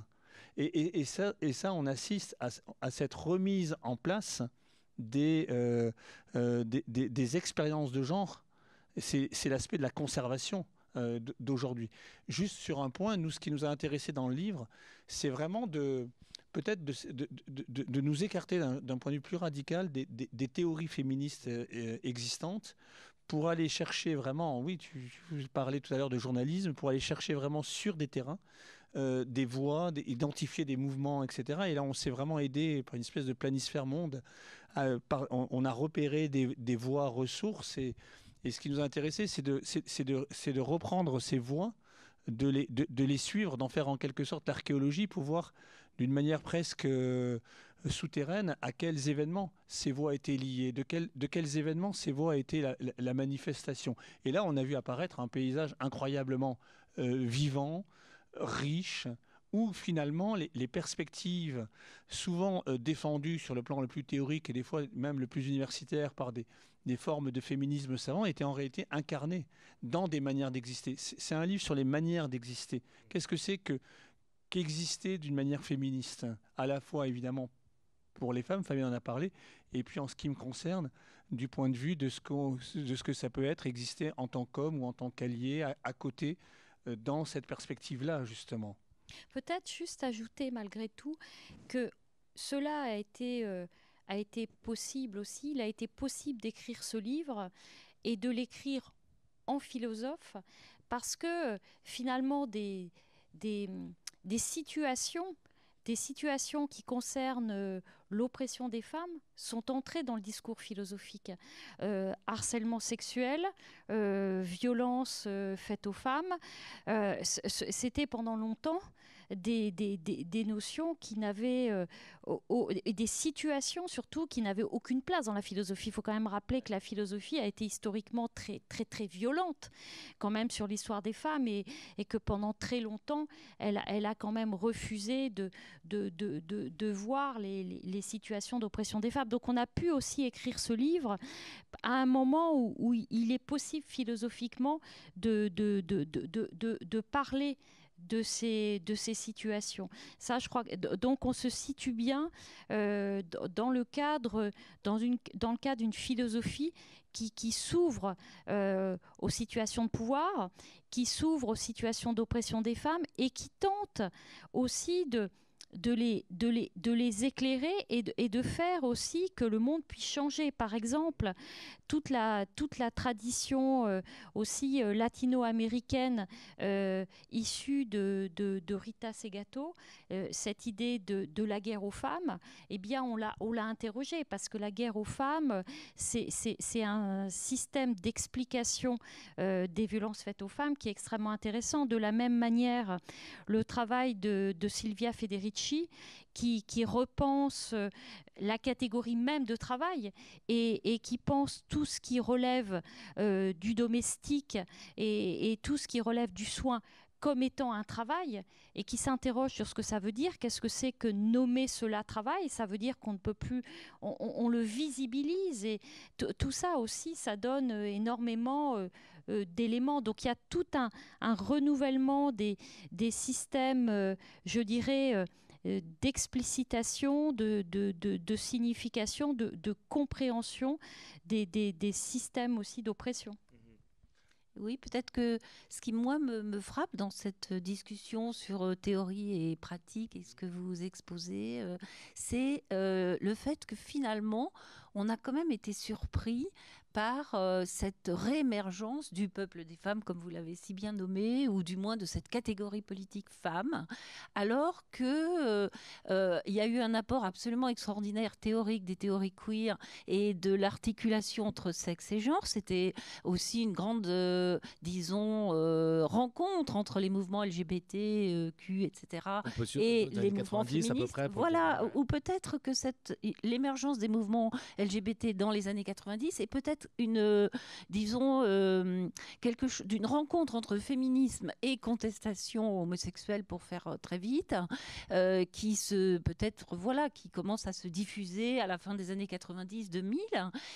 Et, ça, on assiste à, cette remise en place euh, euh, des, des, expériences de genre. C'est l'aspect de la conservation euh, d'aujourd'hui. Juste sur un point, nous, ce qui nous a intéressé dans le livre, c'est vraiment de peut-être de, nous écarter d'un point de vue plus radical des, théories féministes existantes pour aller chercher vraiment, oui, tu, parlais tout à l'heure de journalisme, pour aller chercher vraiment sur des terrains euh, des voix, identifier des mouvements, etc. Et là, on s'est vraiment aidé par une espèce de planisphère monde. on, a repéré des, voies ressources et, ce qui nous a intéressé, c'est de, de, reprendre ces voies, de les, de, les suivre, d'en faire en quelque sorte l'archéologie pour voir d'une manière presque euh, souterraine à quels événements ces voix étaient liées, de, quels événements ces voix étaient la, manifestation. Et là, on a vu apparaître un paysage incroyablement euh, vivant, riche, où finalement les, perspectives, souvent euh, défendues sur le plan le plus théorique et des fois même le plus universitaire par des, formes de féminisme savant, étaient en réalité incarnées dans des manières d'exister. C'est un livre sur les manières d'exister. Qu'est-ce que c'est que qu'exister d'une manière féministe À la fois évidemment pour les femmes, Fabien en a parlé, et puis en ce qui me concerne, du point de vue de ce, de ce que ça peut être exister en tant qu'homme ou en tant qu'allié à côté euh, dans cette perspective-là, justement. Peut-être juste ajouter malgré tout que cela a été, euh, a été possible aussi, il a été possible d'écrire ce livre et de l'écrire en philosophe parce que finalement des, des, des situations des situations qui concernent euh, l'oppression des femmes sont entrées dans le discours philosophique. Euh, harcèlement sexuel, euh, violence faite aux femmes, c'était pendant longtemps des, notions qui n'avaient, euh, des situations surtout qui n'avaient aucune place dans la philosophie. Il faut quand même rappeler que la philosophie a été historiquement très, très, très violente quand même sur l'histoire des femmes et, que pendant très longtemps, elle, elle a quand même refusé de, de, de, de, voir les, les, situations d'oppression des femmes. Donc on a pu aussi écrire ce livre à un moment où, il est possible philosophiquement de, de, de, de parler de ces, de ces situations. Ça, je crois. Donc, on se situe bien euh, dans le cadre, dans, une, dans le cadre d'une philosophie qui, qui s'ouvre euh, aux situations de pouvoir, qui s'ouvre aux situations d'oppression des femmes et qui tente aussi de de les, de les, de les éclairer et de, faire aussi que le monde puisse changer. Par exemple, toute la, toute la tradition euh, aussi euh, latino-américaine euh, issue de, de, Rita Segato, cette idée de, la guerre aux femmes, eh bien, on l'a, on l'a interrogée parce que la guerre aux femmes, c'est, c'est, c'est un système d'explication des violences faites aux femmes qui est extrêmement intéressant. De la même manière, le travail de, de Silvia Federici qui, repense euh, la catégorie même de travail et, qui pense tout ce qui relève euh, du domestique et, tout ce qui relève du soin comme étant un travail et qui s'interroge sur ce que ça veut dire, qu'est-ce que c'est que nommer cela travail, ça veut dire qu'on ne peut plus, on, le visibilise et tout ça aussi, ça donne euh, énormément d'éléments. Donc il y a tout un, renouvellement des, systèmes, je dirais, d'explicitation, de, de, de- signification, de, compréhension des, des- des systèmes aussi d'oppression. Oui, peut-être que ce qui, moi, me, me frappe dans cette euh, discussion sur euh, théorie et pratique et ce que vous exposez, euh, c'est euh, le fait que finalement, on a quand même été surpris par euh, cette réémergence du peuple des femmes, comme vous l'avez si bien nommé, ou du moins de cette catégorie politique femme, alors que euh, euh, il y a eu un apport absolument extraordinaire théorique des théories queer et de l'articulation entre sexe et genre. C'était aussi une grande, euh, disons, rencontre entre les mouvements LGBT, Q, etc. Et les mouvements 90 à peu féministes. près. voilà, ou peut-être que cette l'émergence des mouvements LGBT dans les années 90 est peut-être une, euh, disons, euh, quelque d'une rencontre entre féminisme et contestation homosexuelle, pour faire euh, très vite, euh, qui se peut-être voilà, qui commence à se diffuser à la fin des années 90-2000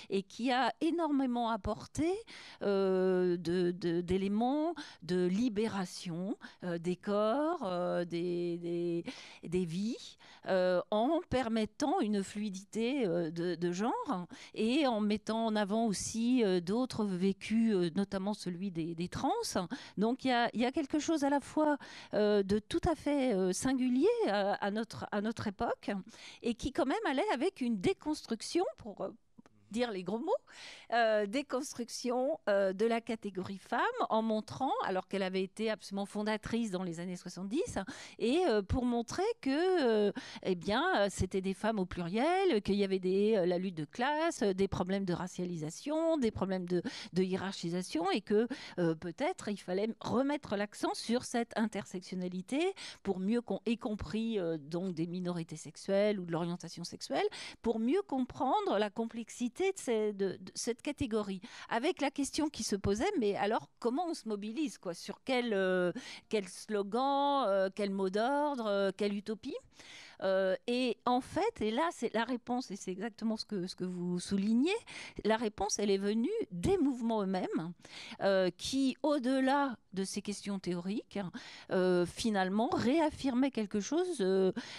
et qui a énormément apporté euh, d'éléments de, libération des corps, des, des, vies, en permettant une fluidité de, de genre et en mettant en avant aussi euh, d'autres vécus, euh, notamment celui des, des trans. Donc il y a, y a quelque chose à la fois euh, de tout à fait singulier à, à notre, à notre époque et qui quand même allait avec une déconstruction pour dire les gros mots, euh, déconstruction euh, de la catégorie femme en montrant, alors qu'elle avait été absolument fondatrice dans les années 70, et euh, pour montrer que, euh, eh bien, c'était des femmes au pluriel, qu'il y avait des, la lutte de classe, des problèmes de racialisation, des problèmes de, hiérarchisation, et que peut-être il fallait remettre l'accent sur cette intersectionnalité pour mieux, qu'on y compris donc des minorités sexuelles ou de l'orientation sexuelle, pour mieux comprendre la complexité de, cette catégorie. Avec la question qui se posait, mais alors comment on se mobilise quoi? Sur quel, euh, quel slogan, euh, quel mot d'ordre, euh, quelle utopie? Euh, et en fait, et là, c'est la réponse, et c'est exactement ce que, vous soulignez, la réponse, elle est venue des mouvements eux-mêmes, euh, qui, au-delà de ces questions théoriques, euh, finalement, réaffirmaient quelque chose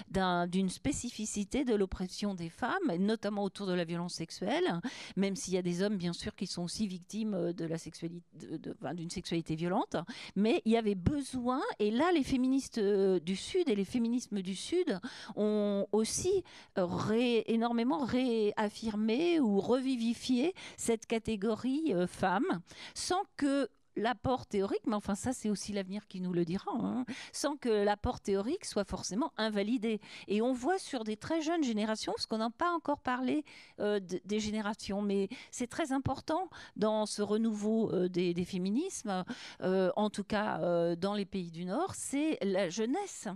d'un- d'une spécificité de l'oppression des femmes, notamment autour de la violence sexuelle, même s'il y a des hommes, bien sûr, qui sont aussi victimes d'une sexualité violente, mais il y avait besoin, et là, les féministes du Sud et les féminismes du Sud ont aussi euh, ré- énormément réaffirmé ou revivifié cette catégorie euh, femme, sans que l'apport théorique, mais enfin ça c'est aussi l'avenir qui nous le dira, hein, sans que l'apport théorique soit forcément invalidé. Et on voit sur des très jeunes générations, parce qu'on n'a pas encore parlé euh, de- des générations, mais c'est très important dans ce renouveau euh, des, féminismes, euh, en tout cas dans les pays du Nord, c'est la jeunesse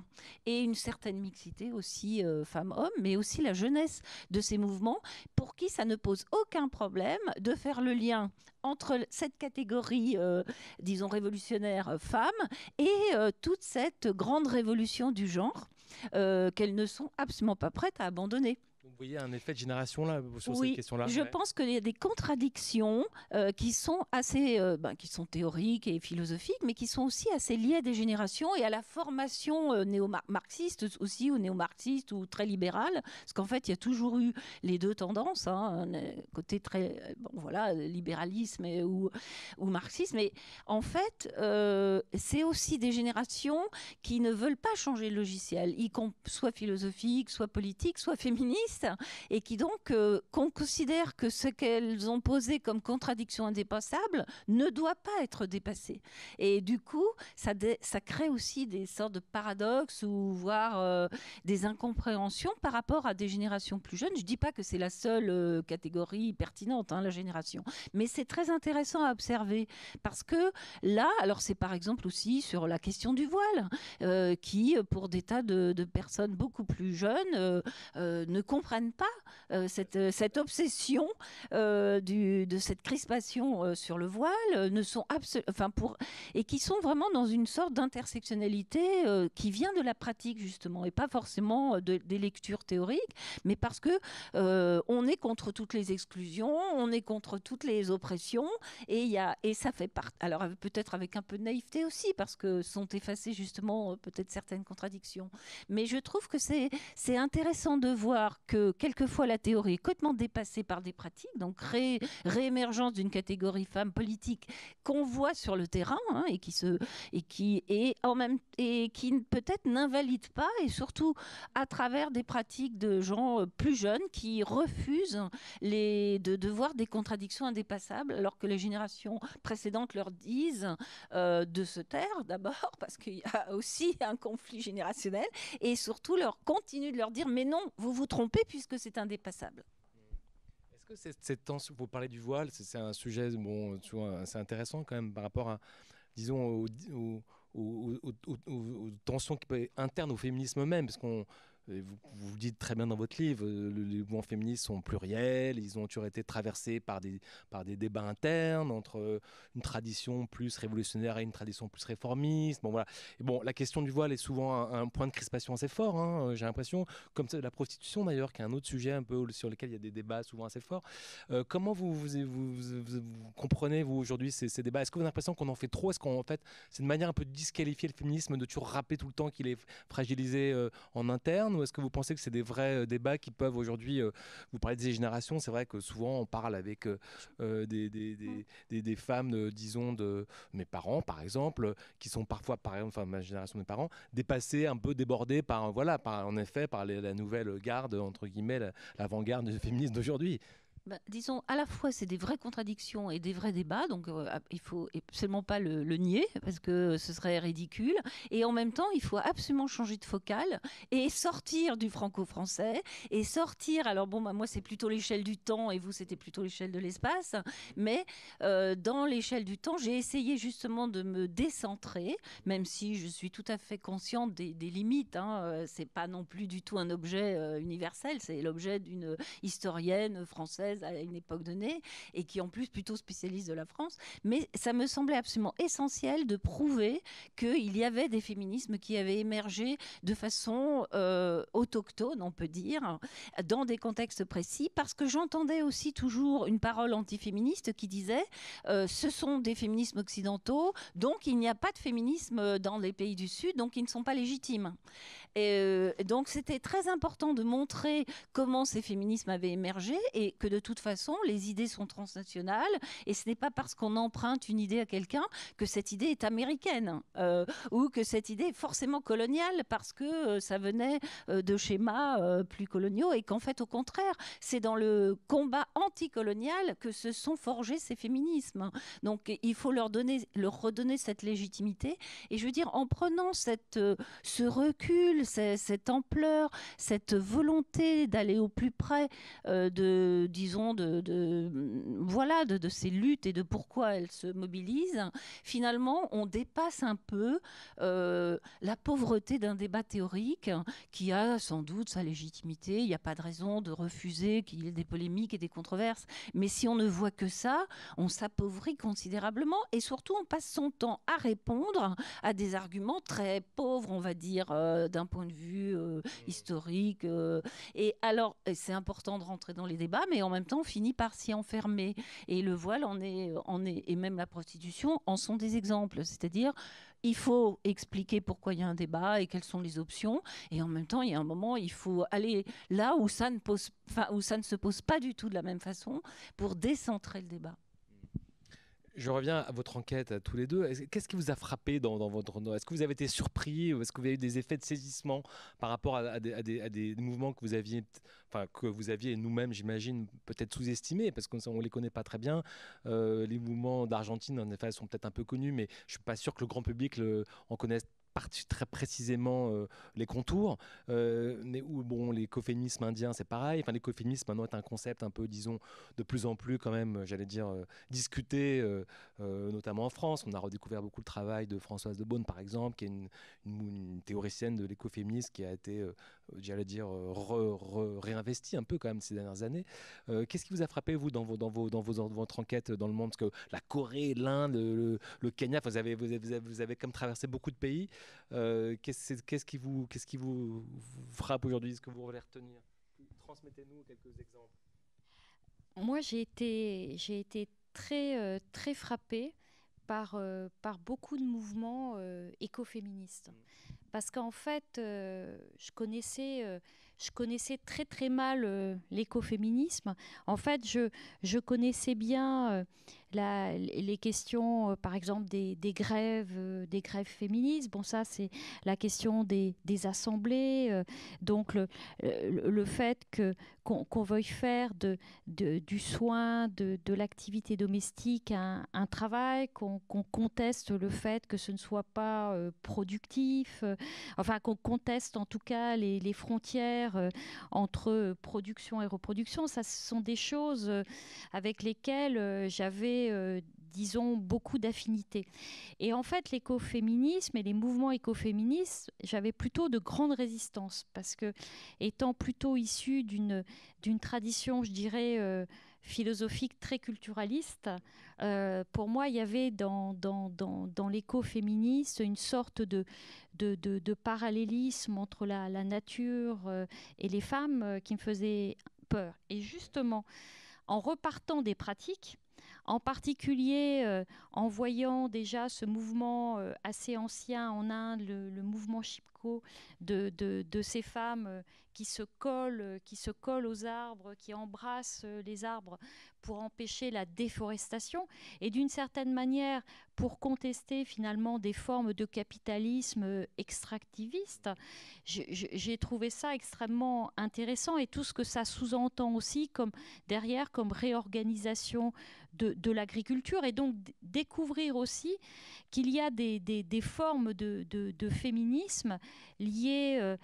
et une certaine mixité aussi femmes-hommes, mais aussi la jeunesse de ces mouvements, pour qui ça ne pose aucun problème de faire le lien entre cette catégorie, euh, disons, révolutionnaire euh, femme et euh, toute cette grande révolution du genre qu'elles ne sont absolument pas prêtes à abandonner. Vous voyez un effet de génération là sur oui, cette question-là Je Ouais. pense qu'il y a des contradictions euh, qui sont assez, euh, ben, qui sont théoriques et philosophiques, mais qui sont aussi assez liées à des générations et à la formation euh, néo-marxiste aussi, ou néo-marxiste ou très libérale, parce qu'en fait, il y a toujours eu les deux tendances, hein, un côté très, bon, voilà, libéralisme et, ou, ou marxisme, mais en fait, c'est aussi des générations qui ne veulent pas changer le logiciel, y soit philosophique, soit politique, soit féministe, et qui donc euh, considère que ce qu'elles ont posé comme contradiction indépassable ne doit pas être dépassé. Et du coup, ça, crée aussi des sortes de paradoxes ou voire euh, des incompréhensions par rapport à des générations plus jeunes. Je dis pas que c'est la seule euh, catégorie pertinente, hein, la génération, mais c'est très intéressant à observer parce que là, alors c'est par exemple aussi sur la question du voile, euh, qui pour des tas de, de personnes beaucoup plus jeunes ne comprennent pas euh, cette, euh, cette obsession euh, de cette crispation sur le voile, ne sont enfin pour et qui sont vraiment dans une sorte d'intersectionnalité qui vient de la pratique justement et pas forcément de- des lectures théoriques, mais parce que on est contre toutes les exclusions, on est contre toutes les oppressions et il et ça fait part. Alors peut-être avec un peu de naïveté aussi parce que sont effacées justement peut-être certaines contradictions. Mais je trouve que c'est intéressant de voir que quelquefois la théorie est complètement dépassée par des pratiques, donc ré- réémergence d'une catégorie femme politique qu'on voit sur le terrain hein, et qui se et qui et en même et qui peut-être n'invalide pas et surtout à travers des pratiques de gens euh, plus jeunes qui refusent les de, de voir des contradictions indépassables alors que les générations précédentes leur disent euh, de se taire d'abord parce qu'il y a aussi un conflit générationnel et surtout leur continue de leur dire mais non vous vous trompez puisque c'est indépassable. Est-ce que cette, tension, vous parlez du voile, c'est c'est un sujet bon, assez intéressant quand même par rapport à, disons, aux, aux- aux- aux- tensions internes au féminisme même, parce qu'on vous, dites très bien dans votre livre, euh, le- les mouvements féministes sont pluriels, ils ont toujours été traversés par des, par des débats internes entre euh, une tradition plus révolutionnaire et une tradition plus réformiste. Bon, voilà. Et bon, la question du voile est souvent un, point de crispation assez fort, hein, euh, j'ai l'impression, comme la prostitution d'ailleurs, qui est un autre sujet un peu sur lequel il y a des débats souvent assez forts. Comment vous, vous, comprenez, vous, aujourd'hui, ces, débats? Est-ce que vous avez l'impression qu'on en fait trop? Est-ce qu'en fait, c'est une manière un peu de disqualifier le féminisme, de toujours rappeler tout le temps qu'il est fragilisé en interne? Ou est-ce que vous pensez que c'est des vrais euh, débats qui peuvent aujourd'hui. euh, vous parlez des générations, c'est vrai que souvent on parle avec euh, des, des, des, des- des femmes, disons, de mes parents, par exemple, qui sont parfois, par exemple, enfin ma génération de mes parents, dépassées, un peu débordées par, voilà, par, en effet, par les- la nouvelle garde, entre guillemets, la- l'avant-garde féministe d'aujourd'hui. Ben, disons, à la fois, c'est des vraies contradictions et des vrais débats, donc euh, il faut absolument pas le, nier, parce que ce serait ridicule. Et en même temps, il faut absolument changer de focale et sortir du franco-français, et sortir, alors bon, bah, moi, c'est plutôt l'échelle du temps, et vous, c'était plutôt l'échelle de l'espace, mais euh, dans l'échelle du temps, j'ai essayé justement de me décentrer, même si je suis tout à fait consciente des, des limites. Hein, euh, c'est pas non plus du tout un objet euh, universel, c'est l'objet d'une historienne française à une époque donnée et qui en plus plutôt spécialiste de la France. Mais ça me semblait absolument essentiel de prouver qu'il y avait des féminismes qui avaient émergé de façon euh, autochtone, on peut dire, dans des contextes précis, parce que j'entendais aussi toujours une parole antiféministe qui disait euh, ce sont des féminismes occidentaux, donc il n'y a pas de féminisme dans les pays du Sud, donc ils ne sont pas légitimes. Et euh, donc c'était très important de montrer comment ces féminismes avaient émergé et que de toute façon les idées sont transnationales et ce n'est pas parce qu'on emprunte une idée à quelqu'un que cette idée est américaine euh, ou que cette idée est forcément coloniale parce que euh, ça venait de schémas plus coloniaux et qu'en fait au contraire c'est dans le combat anticolonial que se sont forgés ces féminismes. Donc il faut leur donner leur redonner cette légitimité et je veux dire en prenant cette ce recul, ce- cette ampleur, cette volonté d'aller au plus près euh, de, disons, de, voilà de, ces luttes et de pourquoi elles se mobilisent, finalement, on dépasse un peu euh, la pauvreté d'un débat théorique qui a sans doute sa légitimité. Il n'y a pas de raison de refuser qu'il y ait des polémiques et des controverses. Mais si on ne voit que ça, on s'appauvrit considérablement et surtout on passe son temps à répondre à des arguments très pauvres, on va dire, euh, d'un point de vue euh, historique. et alors, c'est important de rentrer dans les débats, mais en même temps, on finit par s'y enfermer. Et le voile en est, en est, et même la prostitution en sont des exemples. C'est-à-dire, il faut expliquer pourquoi il y a un débat et quelles sont les options. Et en même temps, il y a un moment, il faut aller là où ça ne, pose, où ça ne se pose pas du tout de la même façon pour décentrer le débat. Je reviens à votre enquête à tous les deux. Qu'est-ce qui vous a frappé dans, votre Est-ce que vous avez été surpris ou est-ce que vous avez eu des effets de saisissement par rapport à, des, mouvements que vous aviez, enfin que vous aviez nous-mêmes, j'imagine, peut-être sous-estimés parce qu'on ne les connaît pas très bien. Euh, les mouvements d'Argentine, en effet, sont peut-être un peu connus, mais je suis pas sûr que le grand public en connaisse très précisément euh, les contours. Euh, mais où, bon, l'écoféminisme indien, c'est pareil. Enfin, l'écoféminisme maintenant est un concept un peu, disons, de plus en plus quand même, j'allais dire, euh, discuté, notamment en France. On a redécouvert beaucoup le travail de Françoise de Beaune, par exemple, qui est une, théoricienne de l'écoféminisme qui a été j'allais dire, euh, réinvesti un peu quand même ces dernières années. Euh, qu'est-ce qui vous a frappé, vous, dans, vos, dans, vos, dans, vos, votre enquête dans le monde? Parce que la Corée, l'Inde, le, Kenya, vous avez, vous, avez, vous avez comme traversé beaucoup de pays. Euh, qu'est-ce qui, vous, qu'est-ce qui vous, frappe aujourd'hui? Est-ce que vous voulez retenir? Transmettez-nous quelques exemples. Moi, j'ai été, j'ai été très, très frappée par, par beaucoup de mouvements écoféministes. Mm parce qu'en fait, euh, je connaissais euh, je connaissais très très mal euh, l'écoféminisme. En fait, je, je connaissais bien les questions, par exemple, des, grèves, des grèves féministes. Bon, ça, c'est la question des, assemblées. donc, le, fait que qu'on veuille faire de, du soin, de, l'activité domestique un, travail, qu'on conteste le fait que ce ne soit pas productif, enfin qu'on conteste en tout cas les, les frontières euh, entre production et reproduction. Ça, ce sont des choses euh, avec lesquelles euh, j'avais disons, beaucoup d'affinités. Et en fait, l'écoféminisme et les mouvements écoféministes, j'avais plutôt de grandes résistances, parce que, étant plutôt issu d'une tradition, je dirais, philosophique très culturaliste, pour moi, il y avait dans, dans, dans, dans l'écoféminisme une sorte de, de, parallélisme entre la, nature euh, et les femmes euh, qui me faisait peur. Et justement, en repartant des pratiques, en particulier euh, en voyant déjà ce mouvement assez ancien en Inde, le, mouvement De, ces femmes qui se collent, qui se collent aux arbres, qui embrassent les arbres pour empêcher la déforestation et d'une certaine manière pour contester finalement des formes de capitalisme extractiviste. J'ai trouvé ça extrêmement intéressant et tout ce que ça sous-entend aussi comme derrière comme réorganisation de, l'agriculture et donc découvrir aussi qu'il y a des, formes de, féminisme liées, euh,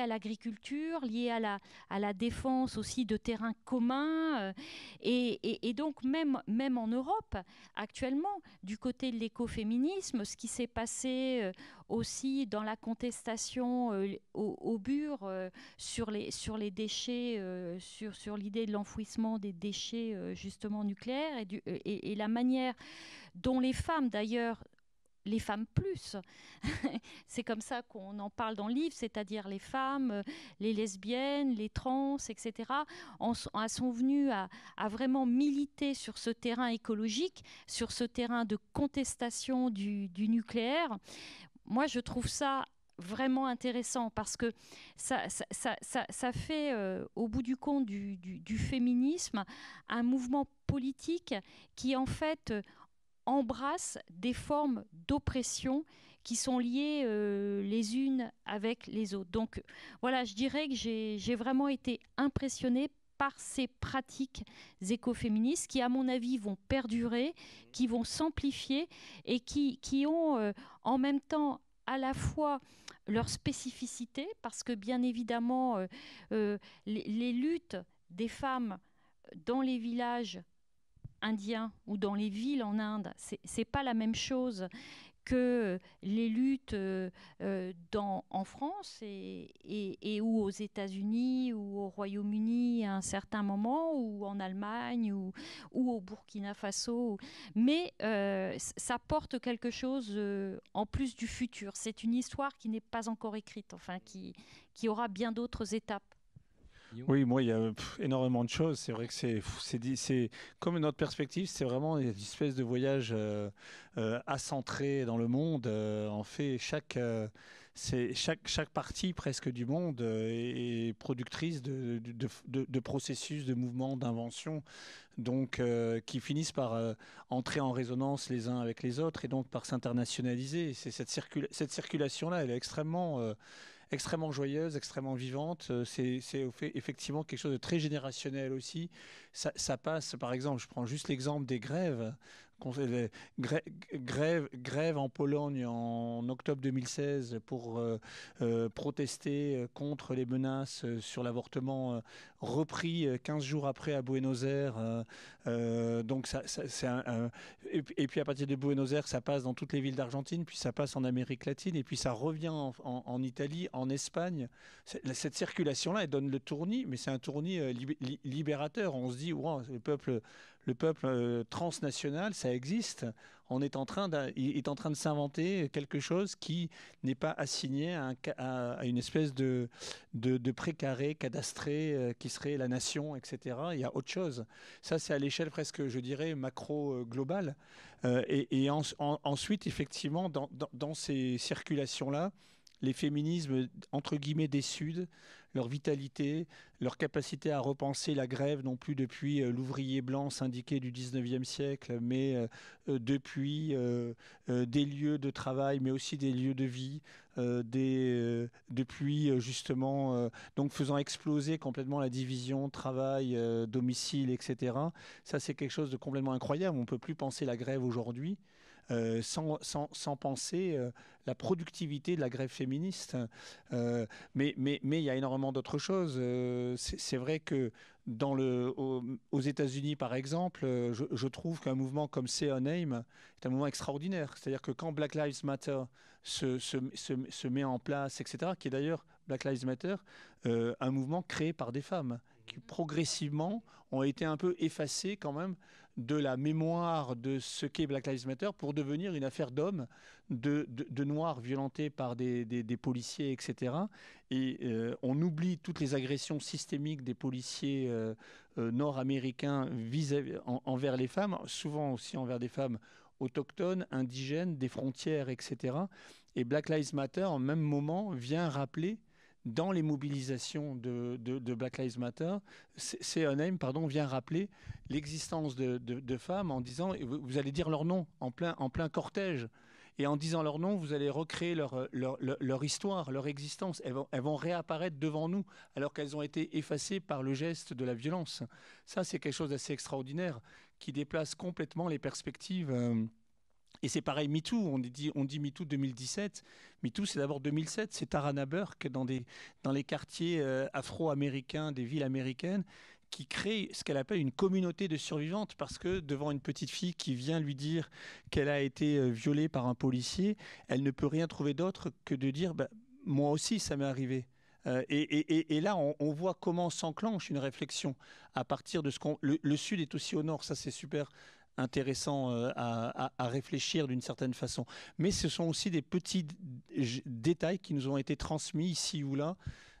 à l'agriculture, liées à la, à la défense aussi de terrains communs. Euh, et, et, donc même, même en Europe, actuellement, du côté de l'écoféminisme, ce qui s'est passé euh, aussi dans la contestation au, au, Bur sur, les, sur les déchets, sur, sur l'idée de l'enfouissement des déchets justement nucléaires et, et, et la manière dont les femmes d'ailleurs les femmes plus. c'est comme ça qu'on en parle dans le livre, c'est-à-dire les femmes, les lesbiennes, les trans, etc., en, sont venues à, vraiment militer sur ce terrain écologique, sur ce terrain de contestation du, nucléaire. Moi, je trouve ça vraiment intéressant parce que ça, fait, euh, au bout du compte, du, féminisme, un mouvement politique qui, en fait, embrasse des formes d'oppression qui sont liées euh, les unes avec les autres. Donc voilà, je dirais que j'ai vraiment été impressionnée par ces pratiques écoféministes qui, à mon avis, vont perdurer, qui vont s'amplifier et qui, ont euh, en même temps à la fois leur spécificité, parce que bien évidemment, euh, les, luttes des femmes dans les villages indiens ou dans les villes en Inde, c'est pas la même chose que les luttes euh, euh, en France et, ou aux États-Unis ou au Royaume-Uni à un certain moment ou en Allemagne ou, ou au Burkina Faso. Mais euh, ça porte quelque chose en plus du futur. C'est une histoire qui n'est pas encore écrite, enfin qui, qui aura bien d'autres étapes. Oui, moi, il y a énormément de choses. C'est vrai que c'est, c'est, comme notre perspective, c'est vraiment une espèce de voyage euh, euh dans le monde. Euh, en fait, chaque, euh, chaque, partie presque du monde est, productrice de, de, processus, de mouvements, d'inventions, donc qui finissent par entrer en résonance les uns avec les autres et donc par s'internationaliser. C'est cette, cette circulation-là, elle est extrêmement extrêmement joyeuse, extrêmement vivante. Euh, c'est effectivement quelque chose de très générationnel aussi. Ça, ça, passe, par exemple, je prends juste l'exemple des grèves grève, grève en Pologne en octobre 2016 pour euh, euh, protester contre les menaces sur l'avortement repris 15 jours après à Buenos Aires. donc ça, c'est et, puis à partir de Buenos Aires, ça passe dans toutes les villes d'Argentine, puis ça passe en Amérique latine, et puis ça revient en, Italie, en Espagne. Cette circulation-là, elle donne le tournis, mais c'est un tournis libérateur. On se dit, wow, le peuple le peuple euh, transnational, ça existe. On est en train de, est en train de s'inventer quelque chose qui n'est pas assigné à, une espèce de, de, précaré cadastré euh, qui serait la nation, etc. Il y a autre chose. Ça, c'est à l'échelle presque, je dirais, macro-globale. Euh, et, ensuite, effectivement, dans, dans ces circulations-là, les féminismes, entre guillemets, des Suds, leur vitalité, leur capacité à repenser la grève, non plus depuis euh, l'ouvrier blanc syndiqué du 19e siècle, mais euh, euh, depuis des lieux de travail, mais aussi des lieux de vie, depuis justement, donc faisant exploser complètement la division travail, domicile, etc. Ça, c'est quelque chose de complètement incroyable. On ne peut plus penser la grève aujourd'hui. Sans, sans, sans, penser la productivité de la grève féministe. Euh, mais mais mais il y a énormément d'autres choses. Euh, c'est vrai que dans le, aux, États-Unis, par exemple, euh, je, trouve qu'un mouvement comme Say Aim est un mouvement extraordinaire. C'est-à-dire que quand Black Lives Matter se, se, se, met en place, etc., qui est d'ailleurs Black Lives Matter, un mouvement créé par des femmes qui progressivement ont été un peu effacées quand même de la mémoire de ce qu'est Black Lives Matter pour devenir une affaire d'hommes, de, de, noirs violentés par des, des, policiers, etc. Et euh, on oublie toutes les agressions systémiques des policiers euh, euh, nord-américains envers les femmes, souvent aussi envers des femmes autochtones, indigènes, des frontières, etc. Et Black Lives Matter, en même moment, vient rappeler dans les mobilisations de, Black Lives Matter, CNM pardon, vient rappeler l'existence de, femmes en disant, vous, allez dire leur nom en plein, cortège. Et en disant leur nom, vous allez recréer leur, histoire, leur existence. Elles vont, elles vont, réapparaître devant nous alors qu'elles ont été effacées par le geste de la violence. Ça, c'est quelque chose d'assez extraordinaire qui déplace complètement les perspectives. Euh, et c'est pareil, MeToo, on dit, MeToo 2017. MeToo, c'est d'abord 2007. C'est Tarana Burke dans les quartiers euh, afro-américains des villes américaines qui crée ce qu'elle appelle une communauté de survivantes parce que devant une petite fille qui vient lui dire qu'elle a été euh, violée par un policier, elle ne peut rien trouver d'autre que de dire bah, moi aussi ça m'est arrivé. Euh, et, là, on, voit comment s'enclenche une réflexion à partir de ce qu'on. Le, le, Sud est aussi au Nord, ça c'est super intéressant euh, à, réfléchir d'une certaine façon. Mais ce sont aussi des petits détails qui nous ont été transmis ici ou là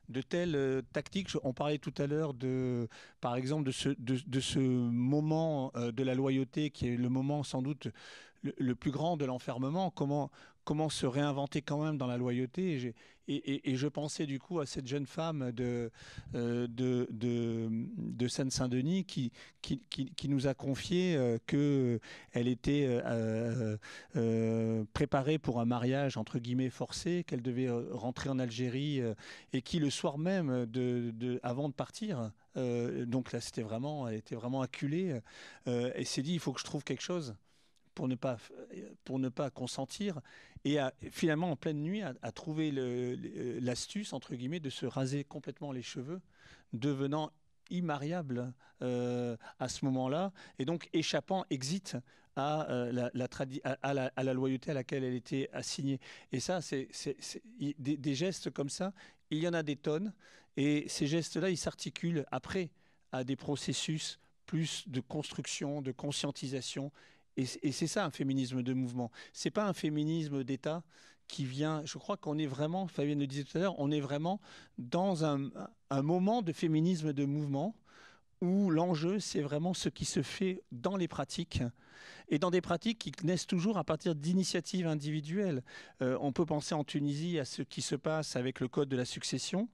de telles euh, tactiques. On parlait tout à l'heure de, par exemple, de ce, moment euh, de la loyauté qui est le moment sans doute le, plus grand de l'enfermement. Comment, comment se réinventer quand même dans la loyauté. Et, je pensais du coup à cette jeune femme de, euh, de, de, Seine-Saint-Denis qui, qui, qui, nous a confié euh, qu'elle était euh, préparée pour un mariage entre guillemets forcé, qu'elle devait rentrer en Algérie et qui le soir même, de, avant de partir, donc là c'était vraiment, elle était vraiment acculée, et s'est dit il faut que je trouve quelque chose pour ne pas, pour ne pas consentir, et finalement en pleine nuit à, trouver l'astuce, entre guillemets, de se raser complètement les cheveux, devenant immariable à ce moment-là, et donc échappant, exit à, la, à, loyauté à laquelle elle était assignée. Et ça, c'est des, gestes comme ça, il y en a des tonnes, et ces gestes-là, ils s'articulent après à des processus plus de construction, de conscientisation. Et, c'est ça un féminisme de mouvement. C'est pas un féminisme d'État qui vient. Je crois qu'on est vraiment, Fabienne le disait tout à l'heure, on est vraiment dans un, moment de féminisme de mouvement où l'enjeu, c'est vraiment ce qui se fait dans les pratiques et dans des pratiques qui naissent toujours à partir d'initiatives individuelles. Euh, on peut penser en Tunisie à ce qui se passe avec le code de la succession,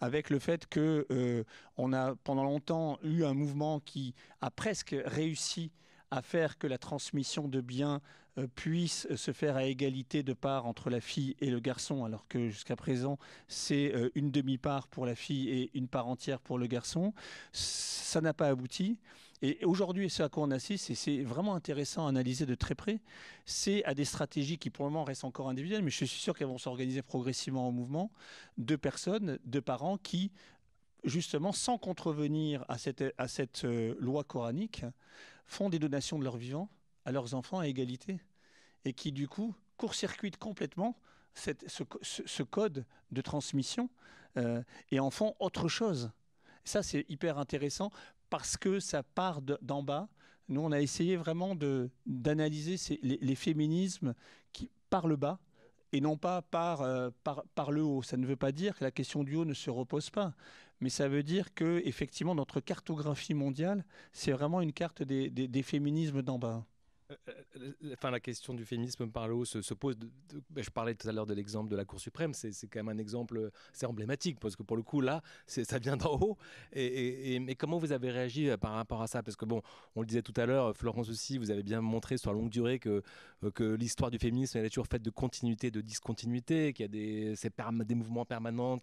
avec le fait que euh, a pendant longtemps eu un mouvement qui a presque réussi à faire que la transmission de biens euh, puisse se faire à égalité de part entre la fille et le garçon, alors que jusqu'à présent c'est une demi-part pour la fille et une part entière pour le garçon. Ça n'a pas abouti. Et aujourd'hui, ce à quoi on assiste, et c'est vraiment intéressant à analyser de très près, c'est à des stratégies qui pour le moment restent encore individuelles, mais je suis sûr qu'elles vont s'organiser progressivement en mouvement, de personnes, de parents qui, justement, sans contrevenir à cette, euh, loi coranique, font des donations de leur vivant à leurs enfants à égalité, et qui, du coup, court-circuitent complètement cette, ce, code de transmission euh, et en font autre chose. Ça, c'est hyper intéressant parce que ça part d'en bas. Nous, on a essayé vraiment d'analyser les, les, féminismes qui, par le bas et non pas par, euh, par, par, le haut. Ça ne veut pas dire que la question du haut ne se repose pas, mais ça veut dire que effectivement notre cartographie mondiale, c'est vraiment une carte des, des féminismes d'en bas. Euh, euh, enfin, la question du féminisme par le haut se, pose. Ben, je parlais tout à l'heure de l'exemple de la Cour suprême, c'est quand même un exemple c'est emblématique parce que pour le coup là, ça vient d'en haut. Et, mais comment vous avez réagi euh, par rapport à ça? Parce que bon, on le disait tout à l'heure, Florence aussi, vous avez bien montré sur la longue durée que, l'histoire du féminisme elle est toujours faite de continuité, de discontinuité, qu'il y a des, mouvements permanents,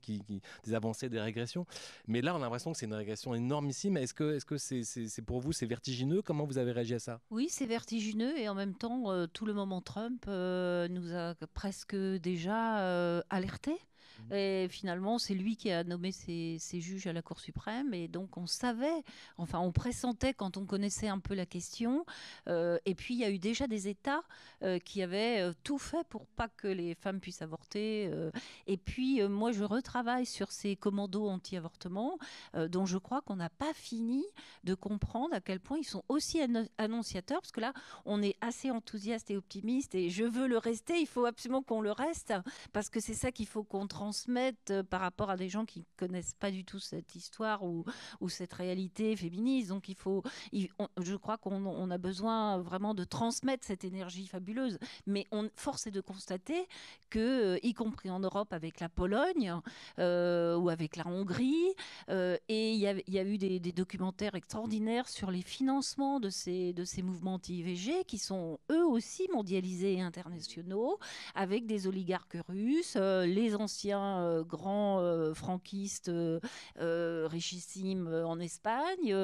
des avancées, des régressions. Mais là, on a l'impression que c'est une régression énormissime. Est-ce que c'est -ce c'est pour vous c'est vertigineux? Comment vous avez réagi à ça? Oui, c'est vertigineux et en même temps, euh, tout le moment Trump euh, nous a presque déjà euh, alertés. Et finalement, c'est lui qui a nommé ses, juges à la Cour suprême. Et donc, on savait, enfin, on pressentait quand on connaissait un peu la question. et puis, il y a eu déjà des États qui avaient tout fait pour pas que les femmes puissent avorter. et puis, moi, je retravaille sur ces commandos anti-avortement, dont je crois qu'on n'a pas fini de comprendre à quel point ils sont aussi annonciateurs. Parce que là, on est assez enthousiaste et optimiste et je veux le rester, il faut absolument qu'on le reste parce que c'est ça qu'il faut qu'on transmette euh, par rapport à des gens qui connaissent pas du tout cette histoire ou, cette réalité féministe. Donc il faut, je crois qu'on a besoin vraiment de transmettre cette énergie fabuleuse. Mais on, force est de constater que, euh, y compris en Europe avec la Pologne euh, ou avec la Hongrie, et il y, a, eu des, documentaires extraordinaires sur les financements de ces, mouvements anti-IVG qui sont eux aussi mondialisés et internationaux, avec des oligarques russes, les anciens euh, grands euh, franquistes richissimes en Espagne,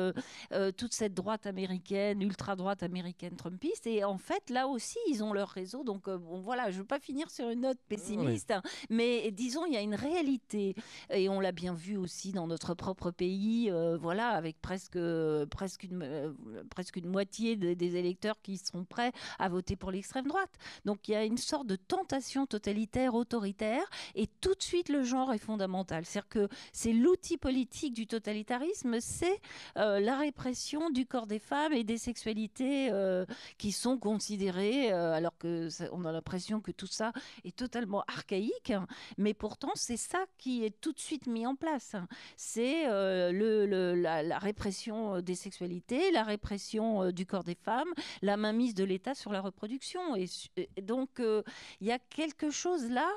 toute cette droite américaine, ultra-droite américaine trumpiste. Et en fait, là aussi, ils ont leur réseau. Donc, bon, voilà, je ne veux pas finir sur une note pessimiste, hein, mais disons, il y a une réalité. Et on l'a bien vu aussi dans notre propre pays, voilà, avec presque, presque, une, presque une moitié des électeurs qui sont prêts à voter pour l'extrême droite. Donc il y a une sorte de tentation totalitaire, autoritaire, et tout de suite le genre est fondamental. C'est-à-dire que c'est l'outil politique du totalitarisme, c'est euh, la répression du corps des femmes et des sexualités euh, qui sont considérées, euh, alors que on a l'impression que tout ça est totalement archaïque, mais pourtant c'est ça qui est tout de suite mis en place. C'est le, la, répression des sexualités, la répression du corps des femmes, la mainmise de l'État sur la reproduction. Et, donc, il y a quelque chose là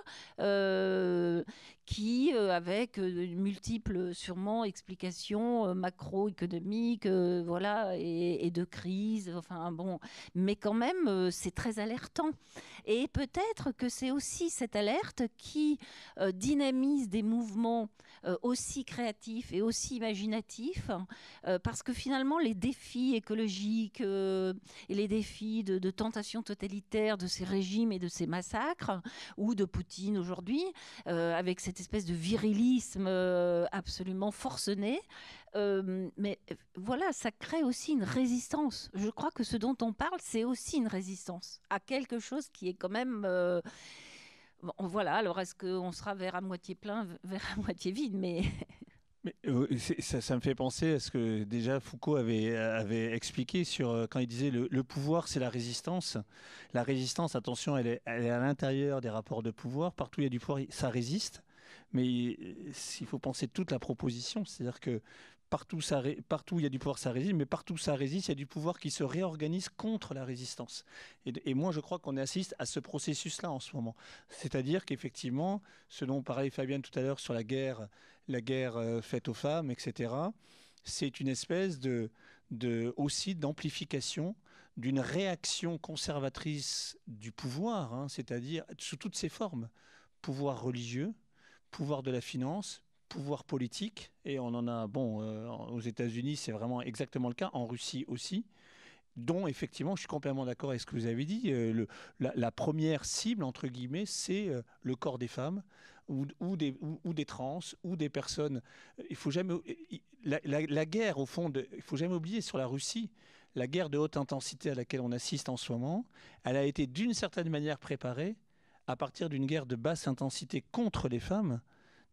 qui, euh, avec multiples sûrement explications macroéconomiques, voilà, et, de crise, enfin bon, mais quand même, c'est très alertant. Et peut-être que c'est aussi cette alerte qui dynamise des mouvements aussi créatifs et aussi imaginatifs, parce que finalement, les défis écologiques et les défis de, tentation totalitaire de ces régimes et de ces massacres, ou de Poutine aujourd'hui, avec cette espèce de virilisme absolument forcené. mais voilà, ça crée aussi une résistance. Je crois que ce dont on parle, c'est aussi une résistance à quelque chose qui est quand même voilà, alors est-ce qu'on sera vers à moitié plein, vers à moitié vide Mais Mais, euh, ça, me fait penser à ce que déjà Foucault avait, expliqué sur euh, quand il disait le, pouvoir c'est la résistance. La résistance, attention, elle est, elle est à l'intérieur des rapports de pouvoir. Partout il y a du pouvoir, ça résiste. Mais il faut penser toute la proposition, c'est-à-dire que partout, ça, il y a du pouvoir, ça résiste, mais partout ça résiste, il y a du pouvoir qui se réorganise contre la résistance. Et, moi, je crois qu'on assiste à ce processus-là en ce moment. C'est-à-dire qu'effectivement, selon parlait Fabienne tout à l'heure sur la guerre la guerre euh, faite aux femmes, etc. C'est une espèce de, de aussi d'amplification d'une réaction conservatrice du pouvoir, hein, c'est-à-dire sous toutes ses formes, pouvoir religieux, pouvoir de la finance, pouvoir politique, et on en a, bon, euh, aux États-Unis, c'est vraiment exactement le cas, en Russie aussi, dont effectivement, je suis complètement d'accord avec ce que vous avez dit, euh, la, première cible, entre guillemets, c'est le corps des femmes, ou, des, ou, des trans, ou des personnes. Il faut jamais. La, la, guerre, au fond, de, il faut jamais oublier sur la Russie, la guerre de haute intensité à laquelle on assiste en ce moment, elle a été d'une certaine manière préparée à partir d'une guerre de basse intensité contre les femmes.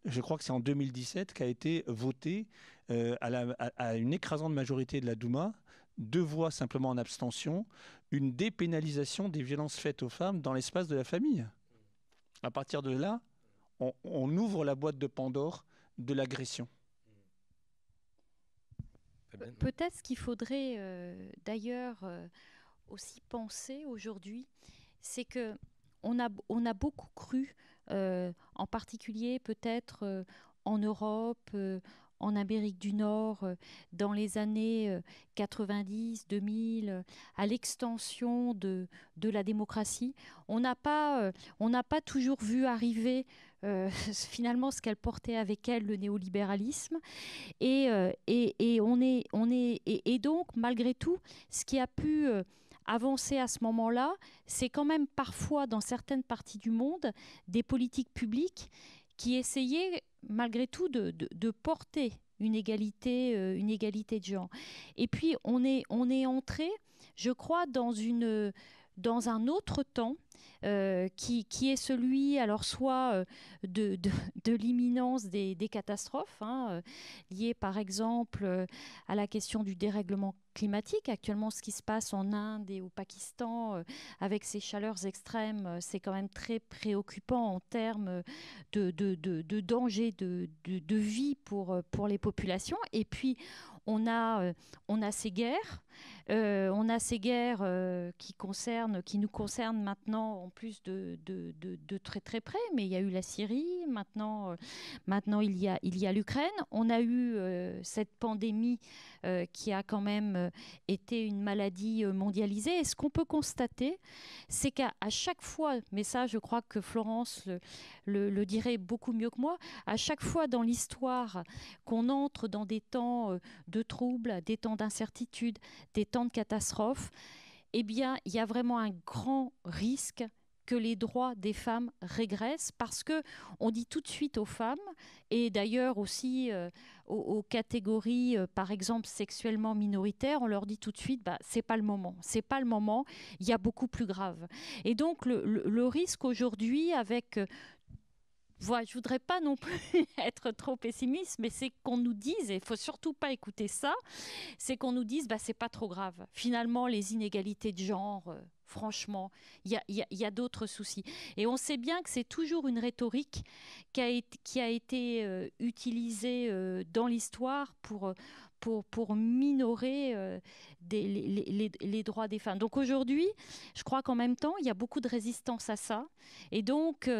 Je crois que c'est en 2017 qu'a été votée euh, à, la, à, à une écrasante majorité de la Douma, deux voix simplement en abstention, une dépénalisation des violences faites aux femmes dans l'espace de la famille. À partir de là, on, on ouvre la boîte de Pandore de l'agression. Peut-être qu'il faudrait euh, d'ailleurs euh, aussi penser aujourd'hui, c'est que on a, on a beaucoup cru, euh, en particulier peut-être euh, en Europe, euh, en Amérique du Nord euh, dans les années 90, euh, 2000, euh, à l'extension de, de la démocratie. On n'a pas, on pas toujours vu arriver euh, finalement ce qu'elle portait avec elle, le néolibéralisme. Et, euh, et, et on est, on est, et, donc, malgré tout, ce qui a pu euh, avancer à ce moment-là, c'est quand même parfois, dans certaines parties du monde, des politiques publiques qui essayaient malgré tout de, porter une égalité, euh, une égalité de genre. Et puis on est, on est entré, je crois, dans, une, dans un autre temps euh, qui, est celui, alors soit euh, de, l'imminence des, catastrophes, hein, euh, liées par exemple à la question du dérèglement climatique. Actuellement, ce qui se passe en Inde et au Pakistan avec ces chaleurs extrêmes, c'est quand même très préoccupant en termes de, danger de, vie pour, les populations. Et puis, on a, on a ces guerres, on a ces guerres qui nous concernent maintenant en plus de, très très près, mais il y a eu la Syrie, maintenant, euh, maintenant il y a, l'Ukraine, on a eu euh, cette pandémie euh, qui a quand même été une maladie mondialisée, et ce qu'on peut constater, c'est qu'à chaque fois, mais ça je crois que Florence le, le, dirait beaucoup mieux que moi, à chaque fois dans l'histoire qu'on entre dans des temps de troubles, des temps d'incertitude, des temps de catastrophe, eh bien, il y a vraiment un grand risque que les droits des femmes régressent parce que on dit tout de suite aux femmes et d'ailleurs aussi euh, aux, catégories euh, par exemple sexuellement minoritaires on leur dit tout de suite bah c'est pas le moment c'est pas le moment il y a beaucoup plus grave et donc le, risque aujourd'hui avec euh, voilà, je voudrais pas non plus être trop pessimiste, mais c'est qu'on nous dise, et il faut surtout pas écouter ça, c'est qu'on nous dise, bah c'est pas trop grave. Finalement, les inégalités de genre, franchement, il y a, d'autres soucis. Et on sait bien que c'est toujours une rhétorique qui a été, euh, utilisée euh, dans l'histoire pour minorer euh, les, droits des femmes. Donc aujourd'hui, je crois qu'en même temps, il y a beaucoup de résistance à ça. Et donc,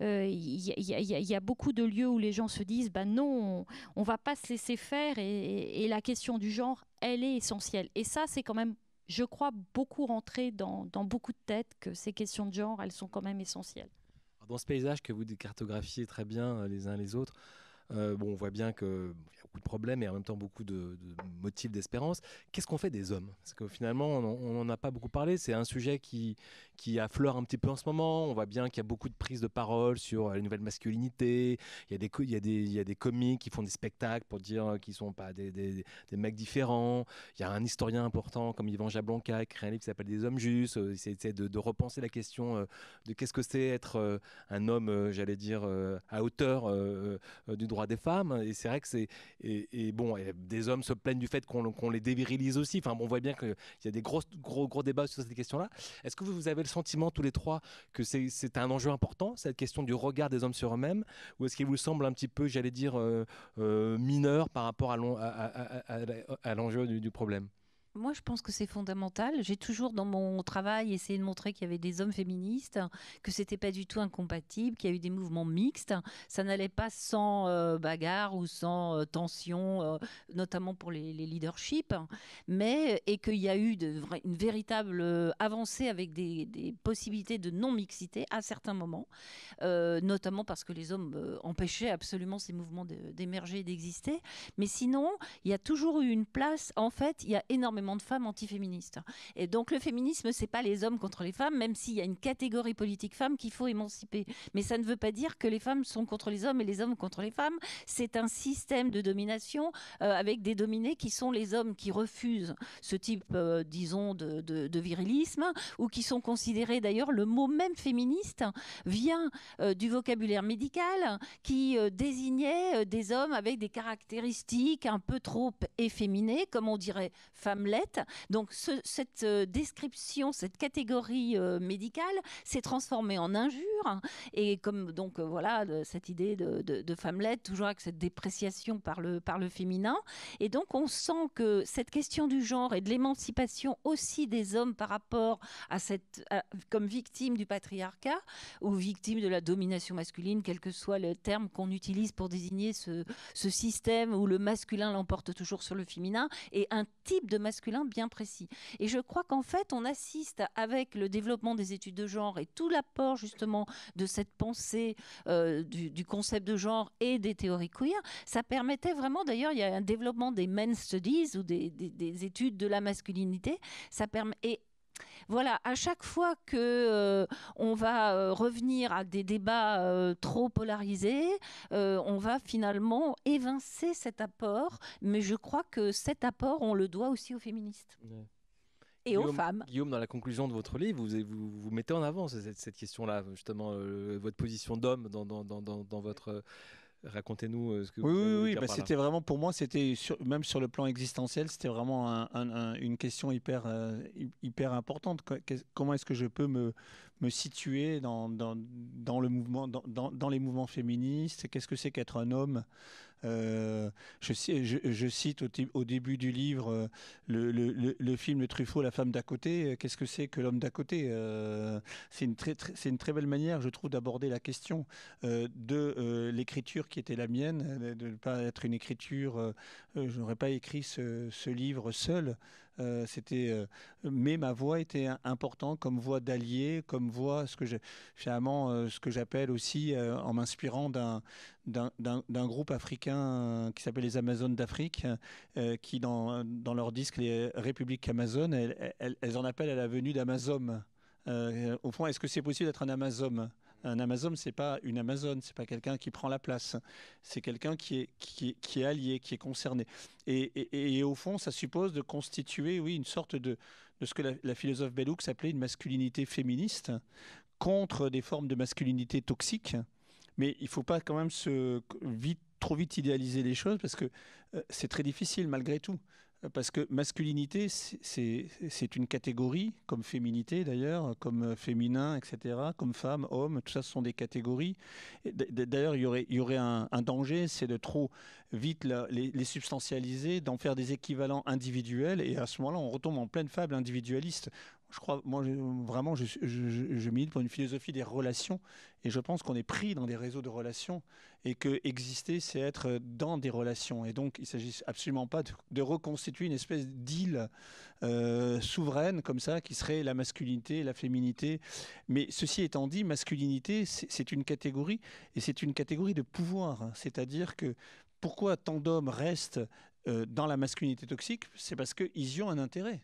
il y, a beaucoup de lieux où les gens se disent, bah non, on ne va pas se laisser faire. Et, la question du genre, elle est essentielle. Et ça, c'est quand même, je crois, beaucoup rentré dans, beaucoup de têtes que ces questions de genre, elles sont quand même essentielles. Dans ce paysage que vous cartographiez très bien les uns les autres, euh, bon, on voit bien qu'il y a beaucoup de problèmes et en même temps beaucoup de motifs d'espérance. Qu'est-ce qu'on fait des hommes? Parce que finalement, on n'en a pas beaucoup parlé. C'est un sujet qui, qui affleure un petit peu en ce moment. On voit bien qu'il y a beaucoup de prises de parole sur la nouvelle masculinité. Il y a des, il comiques qui font des spectacles pour dire qu'ils sont pas des, mecs différents. Il y a un historien important comme Yvan Jablonka qui écrit un livre qui s'appelle Des hommes justes. Il essaie de, repenser la question de qu'est-ce que c'est être un homme, j'allais dire, à hauteur du droit des femmes. Et c'est vrai que c'est. Bon, des hommes se plaignent du fait qu'on qu les dévirilise aussi. Enfin, on voit bien qu'il y a des gros, gros, gros débats sur cette question-là. Est-ce que vous avez sentiment, tous les trois, que c'est un enjeu important, cette question du regard des hommes sur eux-mêmes? Ou est-ce qu'il vous semble un petit peu, j'allais dire, euh, euh, mineur par rapport à l'enjeu du problème? Moi, je pense que c'est fondamental. J'ai toujours dans mon travail essayé de montrer qu'il y avait des hommes féministes, que c'était pas du tout incompatible, qu'il y a eu des mouvements mixtes. Ça n'allait pas sans euh, bagarre ou sans euh, tension, euh, notamment pour les, leaderships, mais et qu'il y a eu une véritable avancée avec des, des, possibilités de non-mixité à certains moments, notamment parce que les hommes empêchaient absolument ces mouvements d'émerger et d'exister. Mais sinon, il y a toujours eu une place. En fait, il y a énormément de femmes antiféministes. Et donc le féminisme, c'est pas les hommes contre les femmes, même s'il y a une catégorie politique femmes qu'il faut émanciper. Mais ça ne veut pas dire que les femmes sont contre les hommes et les hommes contre les femmes. C'est un système de domination euh, avec des dominés qui sont les hommes qui refusent ce type, euh, disons, de, de, virilisme ou qui sont considérés d'ailleurs, le mot même féministe vient euh, du vocabulaire médical qui désignait des hommes avec des caractéristiques un peu trop efféminées, comme on dirait donc ce, cette euh, description, cette catégorie euh, médicale s'est transformée en injure. Et comme donc euh, voilà cette idée de, de, de, femmelette, toujours avec cette dépréciation par le, par le féminin. Et donc on sent que cette question du genre et de l'émancipation aussi des hommes par rapport à cette, comme victime du patriarcat ou victime de la domination masculine, quel que soit le terme qu'on utilise pour désigner ce, ce système où le masculin l'emporte toujours sur le féminin, et un type de masculin bien précis. Et je crois qu'en fait, on assiste avec le développement des études de genre et tout l'apport justement de cette pensée euh, du, concept de genre et des théories queer, ça permettait vraiment, d'ailleurs, il y a un développement des men studies ou des études de la masculinité, ça permet, et voilà, à chaque fois que euh, on va euh, revenir à des débats euh, trop polarisés, on va finalement évincer cet apport. Mais je crois que cet apport, on le doit aussi aux féministes. Ouais. Et Guillaume, aux femmes. Guillaume, dans la conclusion de votre livre, vous, vous, vous mettez en avant cette, cette question-là, justement, votre position d'homme dans, dans, dans, dans, votre Racontez-nous euh, ce que oui, vous Oui, oui, bah c'était vraiment pour moi, c'était même sur le plan existentiel, c'était vraiment un, un, un, une question hyper, euh, hyper importante. Comment est-ce que je peux me, me situer dans, dans, dans le mouvement, dans, dans les mouvements féministes? Qu'est-ce que c'est qu'être un homme? Euh, je, cite au, début du livre euh, le, le, le, Truffaut, La femme d'à côté. Qu'est-ce que c'est que l'homme d'à côté euh, C'est une, très, belle manière, je trouve, d'aborder la question euh, de euh, l'écriture qui était la mienne, de ne pas être une écriture. je n'aurais pas écrit ce, ce livre seul. Euh, c'était, euh, mais ma voix était importante comme voix d'allié, comme voix, ce que je, finalement, euh, ce que j'appelle aussi, euh, en m'inspirant d'un, d'un, groupe africain qui s'appelle les Amazones d'Afrique, euh, qui dans, dans leur disque les Républiques Amazones, elles, en appellent à la venue d'Amazon. au fond, est-ce que c'est possible d'être un Amazon un Amazon, c'est pas une Amazon, c'est pas quelqu'un qui prend la place, c'est quelqu'un qui est, qui, qui est allié, qui est concerné. Et, et, et, au fond, ça suppose de constituer, oui, une sorte de, de ce que la, philosophe Bellouk s'appelait une masculinité féministe contre des formes de masculinité toxiques. Mais il faut pas quand même se vite, trop vite idéaliser les choses parce que euh, c'est très difficile malgré tout parce que masculinité, c'est une catégorie, comme féminité d'ailleurs, comme féminin, etc., comme femme, homme, tout ça ce sont des catégories. D'ailleurs, il y aurait, un, danger, c'est de trop vite les, substantialiser, d'en faire des équivalents individuels, et à ce moment-là, on retombe en pleine fable individualiste. Je crois, moi, vraiment, je, je, milite pour une philosophie des relations, et je pense qu'on est pris dans des réseaux de relations, et que exister, c'est être dans des relations. Et donc, il ne s'agit absolument pas de, de, reconstituer une espèce d'île euh, souveraine comme ça, qui serait la masculinité, la féminité. Mais ceci étant dit, masculinité, c'est une catégorie, et c'est une catégorie de pouvoir. C'est-à-dire que pourquoi tant d'hommes restent euh, dans la masculinité toxique? C'est parce qu'ils y ont un intérêt,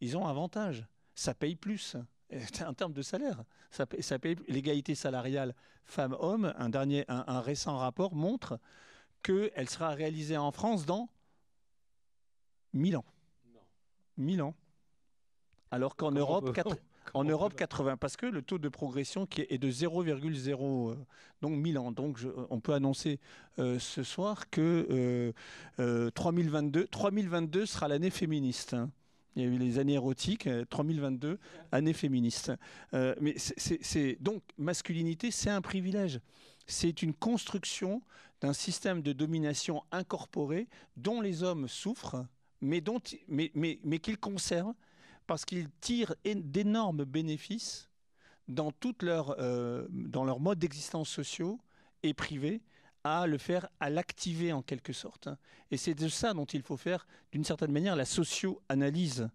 ils ont un avantage, ça paye plus. en termes de salaire. Ça, ça paye l'égalité salariale femmes-hommes. Un, dernier, un, récent rapport montre qu'elle sera réalisée en France dans 1000 ans. 1000 ans. Alors qu'en Europe, en Europe, 80, parce que le taux de progression qui est de 0,0, euh, donc 1000 ans. Donc on peut annoncer euh, ce soir que 3022, euh, 3022 sera l'année féministe. Hein. Il y a eu les années érotiques, 3022, année féministe. mais c'est donc masculinité, c'est un privilège. C'est une construction d'un système de domination incorporé dont les hommes souffrent, mais, dont, mais, mais qu'ils conservent parce qu'ils tirent d'énormes bénéfices dans, toute leur, euh, dans leur mode d'existence sociaux et privés à le faire, à l'activer en quelque sorte. Et c'est de ça dont il faut faire, d'une certaine manière, la socio-analyse.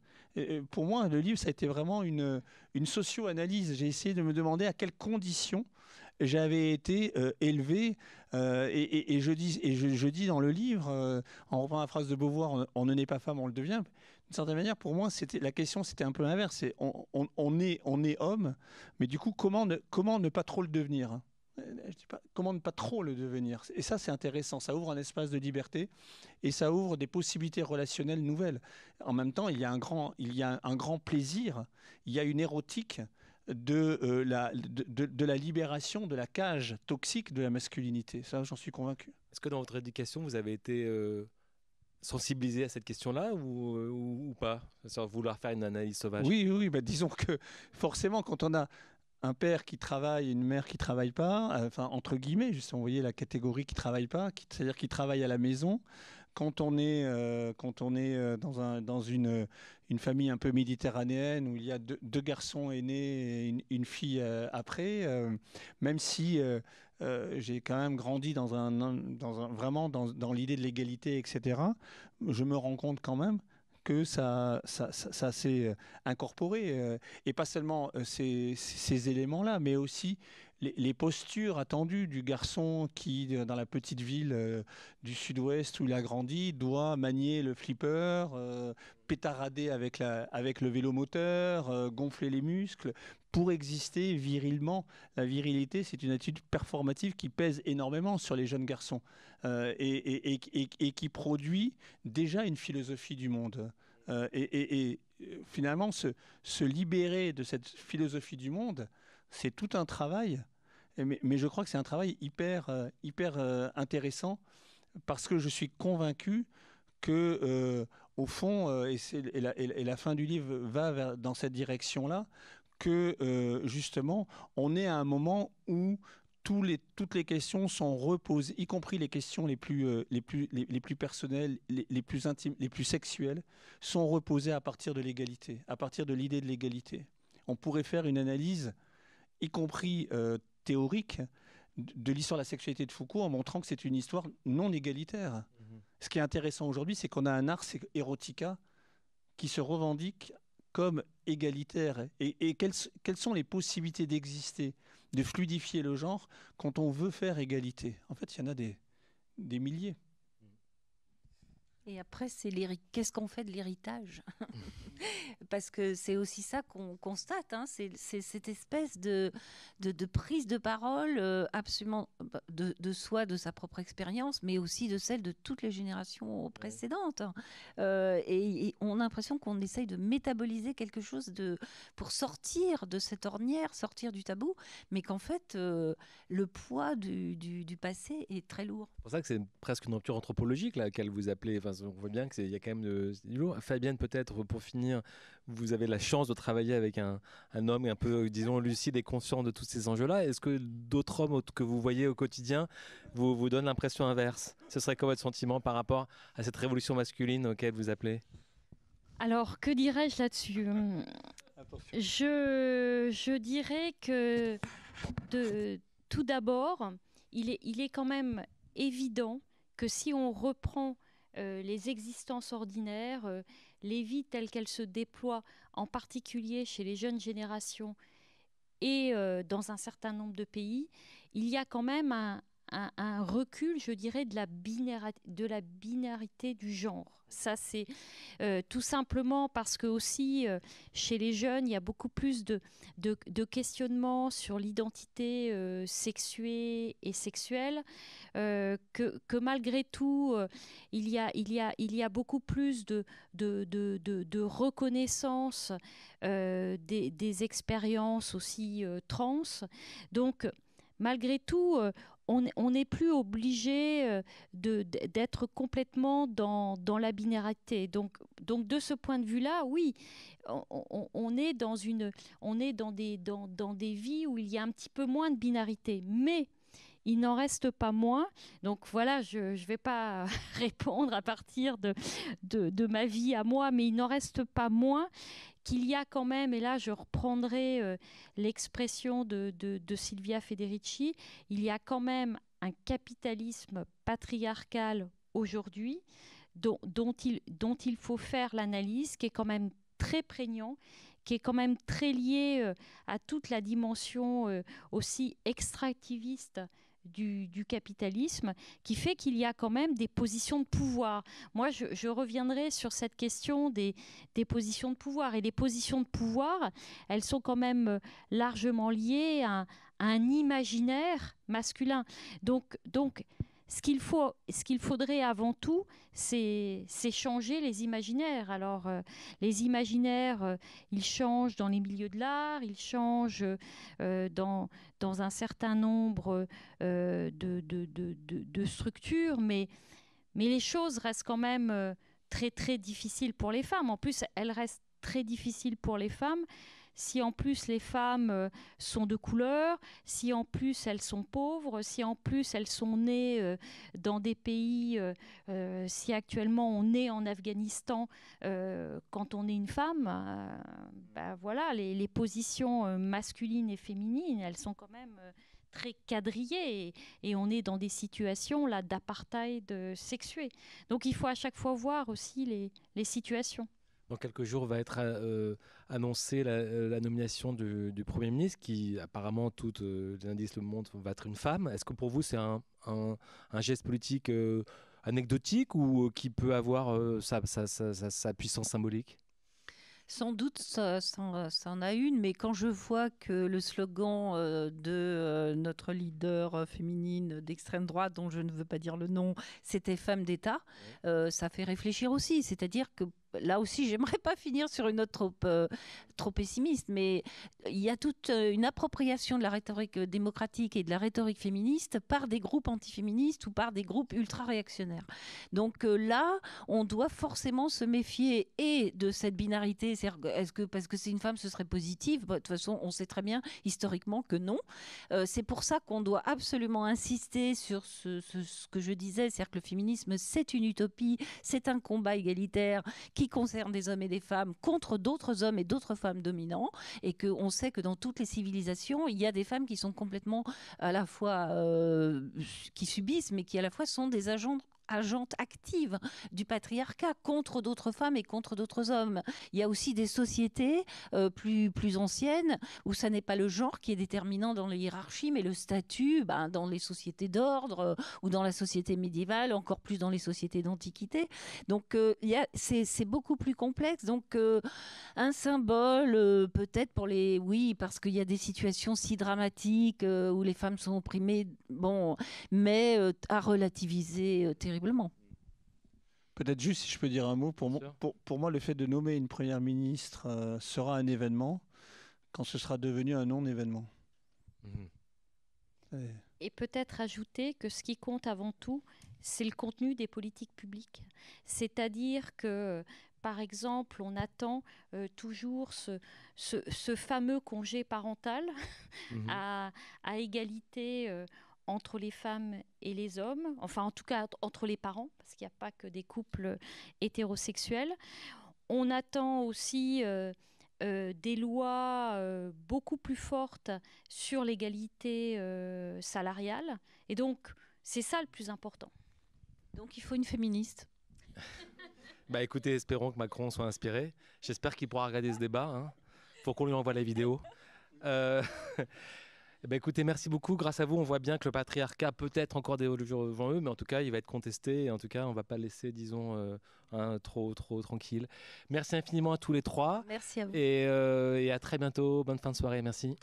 Pour moi, le livre, ça a été vraiment une, socio-analyse. J'ai essayé de me demander à quelles conditions j'avais été euh, élevé. Euh, et, je dis, et je, dis dans le livre, en reprenant la phrase de Beauvoir, on ne naît pas femme, on le devient d'une certaine manière, pour moi, la question, c'était un peu l'inverse. On, est, homme, mais du coup, comment ne, comment ne pas trop le devenir hein je dis pas, comment ne pas trop le devenir Et ça, c'est intéressant. Ça ouvre un espace de liberté et ça ouvre des possibilités relationnelles nouvelles. En même temps, il y a un grand, il y a un grand plaisir. Il y a une érotique de, euh, la, de, de, la libération de la cage toxique de la masculinité. Ça, j'en suis convaincu. Est-ce que dans votre éducation, vous avez été euh, sensibilisé à cette question-là ou, euh, ou, pas? Sans vouloir faire une analyse sauvage? Oui, oui, bah, disons que forcément, quand on a un père qui travaille une mère qui travaille pas, euh, enfin entre guillemets, juste vous la catégorie qui travaille pas, c'est-à-dire qui travaille à la maison. Quand on est, euh, quand on est dans, un, dans une, une famille un peu méditerranéenne où il y a deux, garçons aînés et une, fille après, même si euh, j'ai quand même grandi dans un, dans un vraiment dans, dans l'idée de l'égalité, etc. Je me rends compte quand même que ça, ça, ça, s'est incorporé. Euh, et pas seulement euh, ces, ces éléments-là, mais aussi les, postures attendues du garçon qui, dans la petite ville du sud-ouest où il a grandi, doit manier le flipper, pétarader avec, la, avec le vélo moteur, gonfler les muscles, pour exister virilement. La virilité, c'est une attitude performative qui pèse énormément sur les jeunes garçons euh, et, qui produit déjà une philosophie du monde. Euh, et, finalement, se, libérer de cette philosophie du monde, c'est tout un travail. Mais, je crois que c'est un travail hyper, euh, hyper intéressant parce que je suis convaincu que, au fond, et, la, fin du livre va dans cette direction-là, que euh, justement, on est à un moment où tous les, toutes les questions sont reposées, y compris les questions les plus, euh, les plus, les, plus personnelles, les, plus intimes, les plus sexuelles, sont reposées à partir de l'égalité, à partir de l'idée de l'égalité. On pourrait faire une analyse, y compris euh, théorique, de l'histoire de la sexualité de Foucault en montrant que c'est une histoire non égalitaire. Mm-hmm. Ce qui est intéressant aujourd'hui, c'est qu'on a un ars erotica qui se revendique comme égalitaire et, quelles, quelles, sont les possibilités d'exister, de fluidifier le genre quand on veut faire égalité? En fait, il y en a des milliers. Et après, c'est qu'est-ce qu'on fait de l'héritage? Parce que c'est aussi ça qu'on constate, hein. c'est cette espèce de, de, prise de parole euh, absolument bah, de, de, soi, de sa propre expérience, mais aussi de celle de toutes les générations précédentes. Hein. Euh, et, on a l'impression qu'on essaye de métaboliser quelque chose de, pour sortir de cette ornière, sortir du tabou, mais qu'en fait, euh, le poids du, du, passé est très lourd. C'est pour ça que c'est presque une rupture anthropologique à laquelle vous appelez. Enfin, on voit bien qu'il y a quand même de, Fabienne, peut-être pour finir, vous avez la chance de travailler avec un, homme un peu, disons, lucide et conscient de tous ces enjeux-là. Est-ce que d'autres hommes que vous voyez au quotidien vous, vous donnent l'impression inverse? Ce serait quoi votre sentiment par rapport à cette révolution masculine auquel vous appelez? Alors, que dirais-je là-dessus? Je, je dirais que de, tout d'abord, il est, il est quand même évident que si on reprend euh, les existences ordinaires, euh, les vies telles qu'elles se déploient, en particulier chez les jeunes générations et euh, dans un certain nombre de pays, il y a quand même un, un, recul, je dirais, de la, de la binarité du genre. Ça, c'est euh, tout simplement parce que aussi euh, chez les jeunes, il y a beaucoup plus de, de, questionnements sur l'identité euh, sexuée et sexuelle, que, que, malgré tout, il, y a, il, y a, il y a beaucoup plus de, de, de reconnaissance des, des, expériences aussi trans. Donc, malgré tout, on n'est plus obligé euh, d'être complètement dans, la binarité. Donc, de ce point de vue-là, oui, on, est dans des, vies où il y a un petit peu moins de binarité, mais il n'en reste pas moins. Donc voilà, je ne vais pas répondre à partir de, ma vie à moi, mais il n'en reste pas moins qu'il y a quand même, et là je reprendrai euh, l'expression de, Silvia Federici, il y a quand même un capitalisme patriarcal aujourd'hui dont, dont, il, dont il faut faire l'analyse, qui est quand même très prégnant, qui est quand même très lié euh, à toute la dimension euh, aussi extractiviste du, capitalisme qui fait qu'il y a quand même des positions de pouvoir. Moi, je, reviendrai sur cette question des, positions de pouvoir. Et les positions de pouvoir, elles sont quand même euh, largement liées à, un imaginaire masculin. Donc ce qu'il faut, ce qu'il faudrait avant tout, c'est changer les imaginaires. Alors, euh, les imaginaires, euh, ils changent dans les milieux de l'art, ils changent euh, dans, un certain nombre de, structures, mais les choses restent quand même très, très difficiles pour les femmes. En plus, elles restent très difficiles pour les femmes si en plus les femmes euh, sont de couleur, si en plus elles sont pauvres, si en plus elles sont nées euh, dans des pays, euh, si actuellement on est en Afghanistan quand on est une femme, ben voilà, les, positions masculines et féminines, elles sont quand même très quadrillées et, on est dans des situations là d'apartheid sexué. Donc il faut à chaque fois voir aussi les situations dans quelques jours va être euh, annoncée euh, la, nomination du, Premier ministre, qui apparemment, toutes euh, les indices le montrent, va être une femme. Est-ce que pour vous, c'est un, geste politique anecdotique ou qui peut avoir sa, puissance symbolique? Sans doute, ça, en a une, mais quand je vois que le slogan de notre leader féminine d'extrême droite, dont je ne veux pas dire le nom, c'était femme d'État, ça fait réfléchir aussi. C'est-à-dire que là aussi, j'aimerais pas finir sur une note trop, euh, trop pessimiste, mais il y a toute euh, une appropriation de la rhétorique euh, démocratique et de la rhétorique féministe par des groupes antiféministes ou par des groupes ultra-réactionnaires. Donc là, on doit forcément se méfier et de cette binarité. Est-ce que parce que c'est une femme, ce serait positif? Bah, De toute façon, on sait très bien historiquement que non. c'est pour ça qu'on doit absolument insister sur ce, ce que je disais, c'est-à-dire que le féminisme, c'est une utopie, c'est un combat égalitaire qui concerne des hommes et des femmes contre d'autres hommes et d'autres femmes dominants, et qu'on sait que dans toutes les civilisations, il y a des femmes qui sont complètement à la fois euh, qui subissent, mais qui à la fois sont des agents agente active du patriarcat contre d'autres femmes et contre d'autres hommes. Il y a aussi des sociétés euh, plus, plus anciennes où ça n'est pas le genre qui est déterminant dans les hiérarchies, mais le statut ben, dans les sociétés d'ordre euh, ou dans la société médiévale, encore plus dans les sociétés d'antiquité. Donc euh, c'est beaucoup plus complexe. Donc un symbole peut-être pour les... Oui, parce qu'il y a des situations si dramatiques où les femmes sont opprimées, bon, mais à relativiser terriblement Peut-être juste si je peux dire un mot, pour, moi, pour, moi le fait de nommer une première ministre euh, sera un événement quand ce sera devenu un non-événement. Mhm. Et peut-être ajouter que ce qui compte avant tout, c'est le contenu des politiques publiques. C'est-à-dire que, par exemple, on attend euh, toujours ce, ce, fameux congé parental mhm. à, à, égalité. Euh, entre les femmes et les hommes, enfin en tout cas entre les parents, parce qu'il n'y a pas que des couples hétérosexuels. On attend aussi euh, euh, des lois euh, beaucoup plus fortes sur l'égalité salariale. Et donc, c'est ça le plus important. Donc, il faut une féministe. bah écoutez, espérons que Macron soit inspiré. J'espère qu'il pourra regarder ce débat. Il hein. faut qu'on lui envoie la vidéo. Eh ben, écoutez, merci beaucoup. Grâce à vous, on voit bien que le patriarcat a peut-être encore des jours devant eux, mais en tout cas, il va être contesté. Et en tout cas, on ne va pas laisser, disons, euh, hein, trop, trop tranquille. Merci infiniment à tous les trois. Merci à vous. Et, euh, et à très bientôt. Bonne fin de soirée. Merci.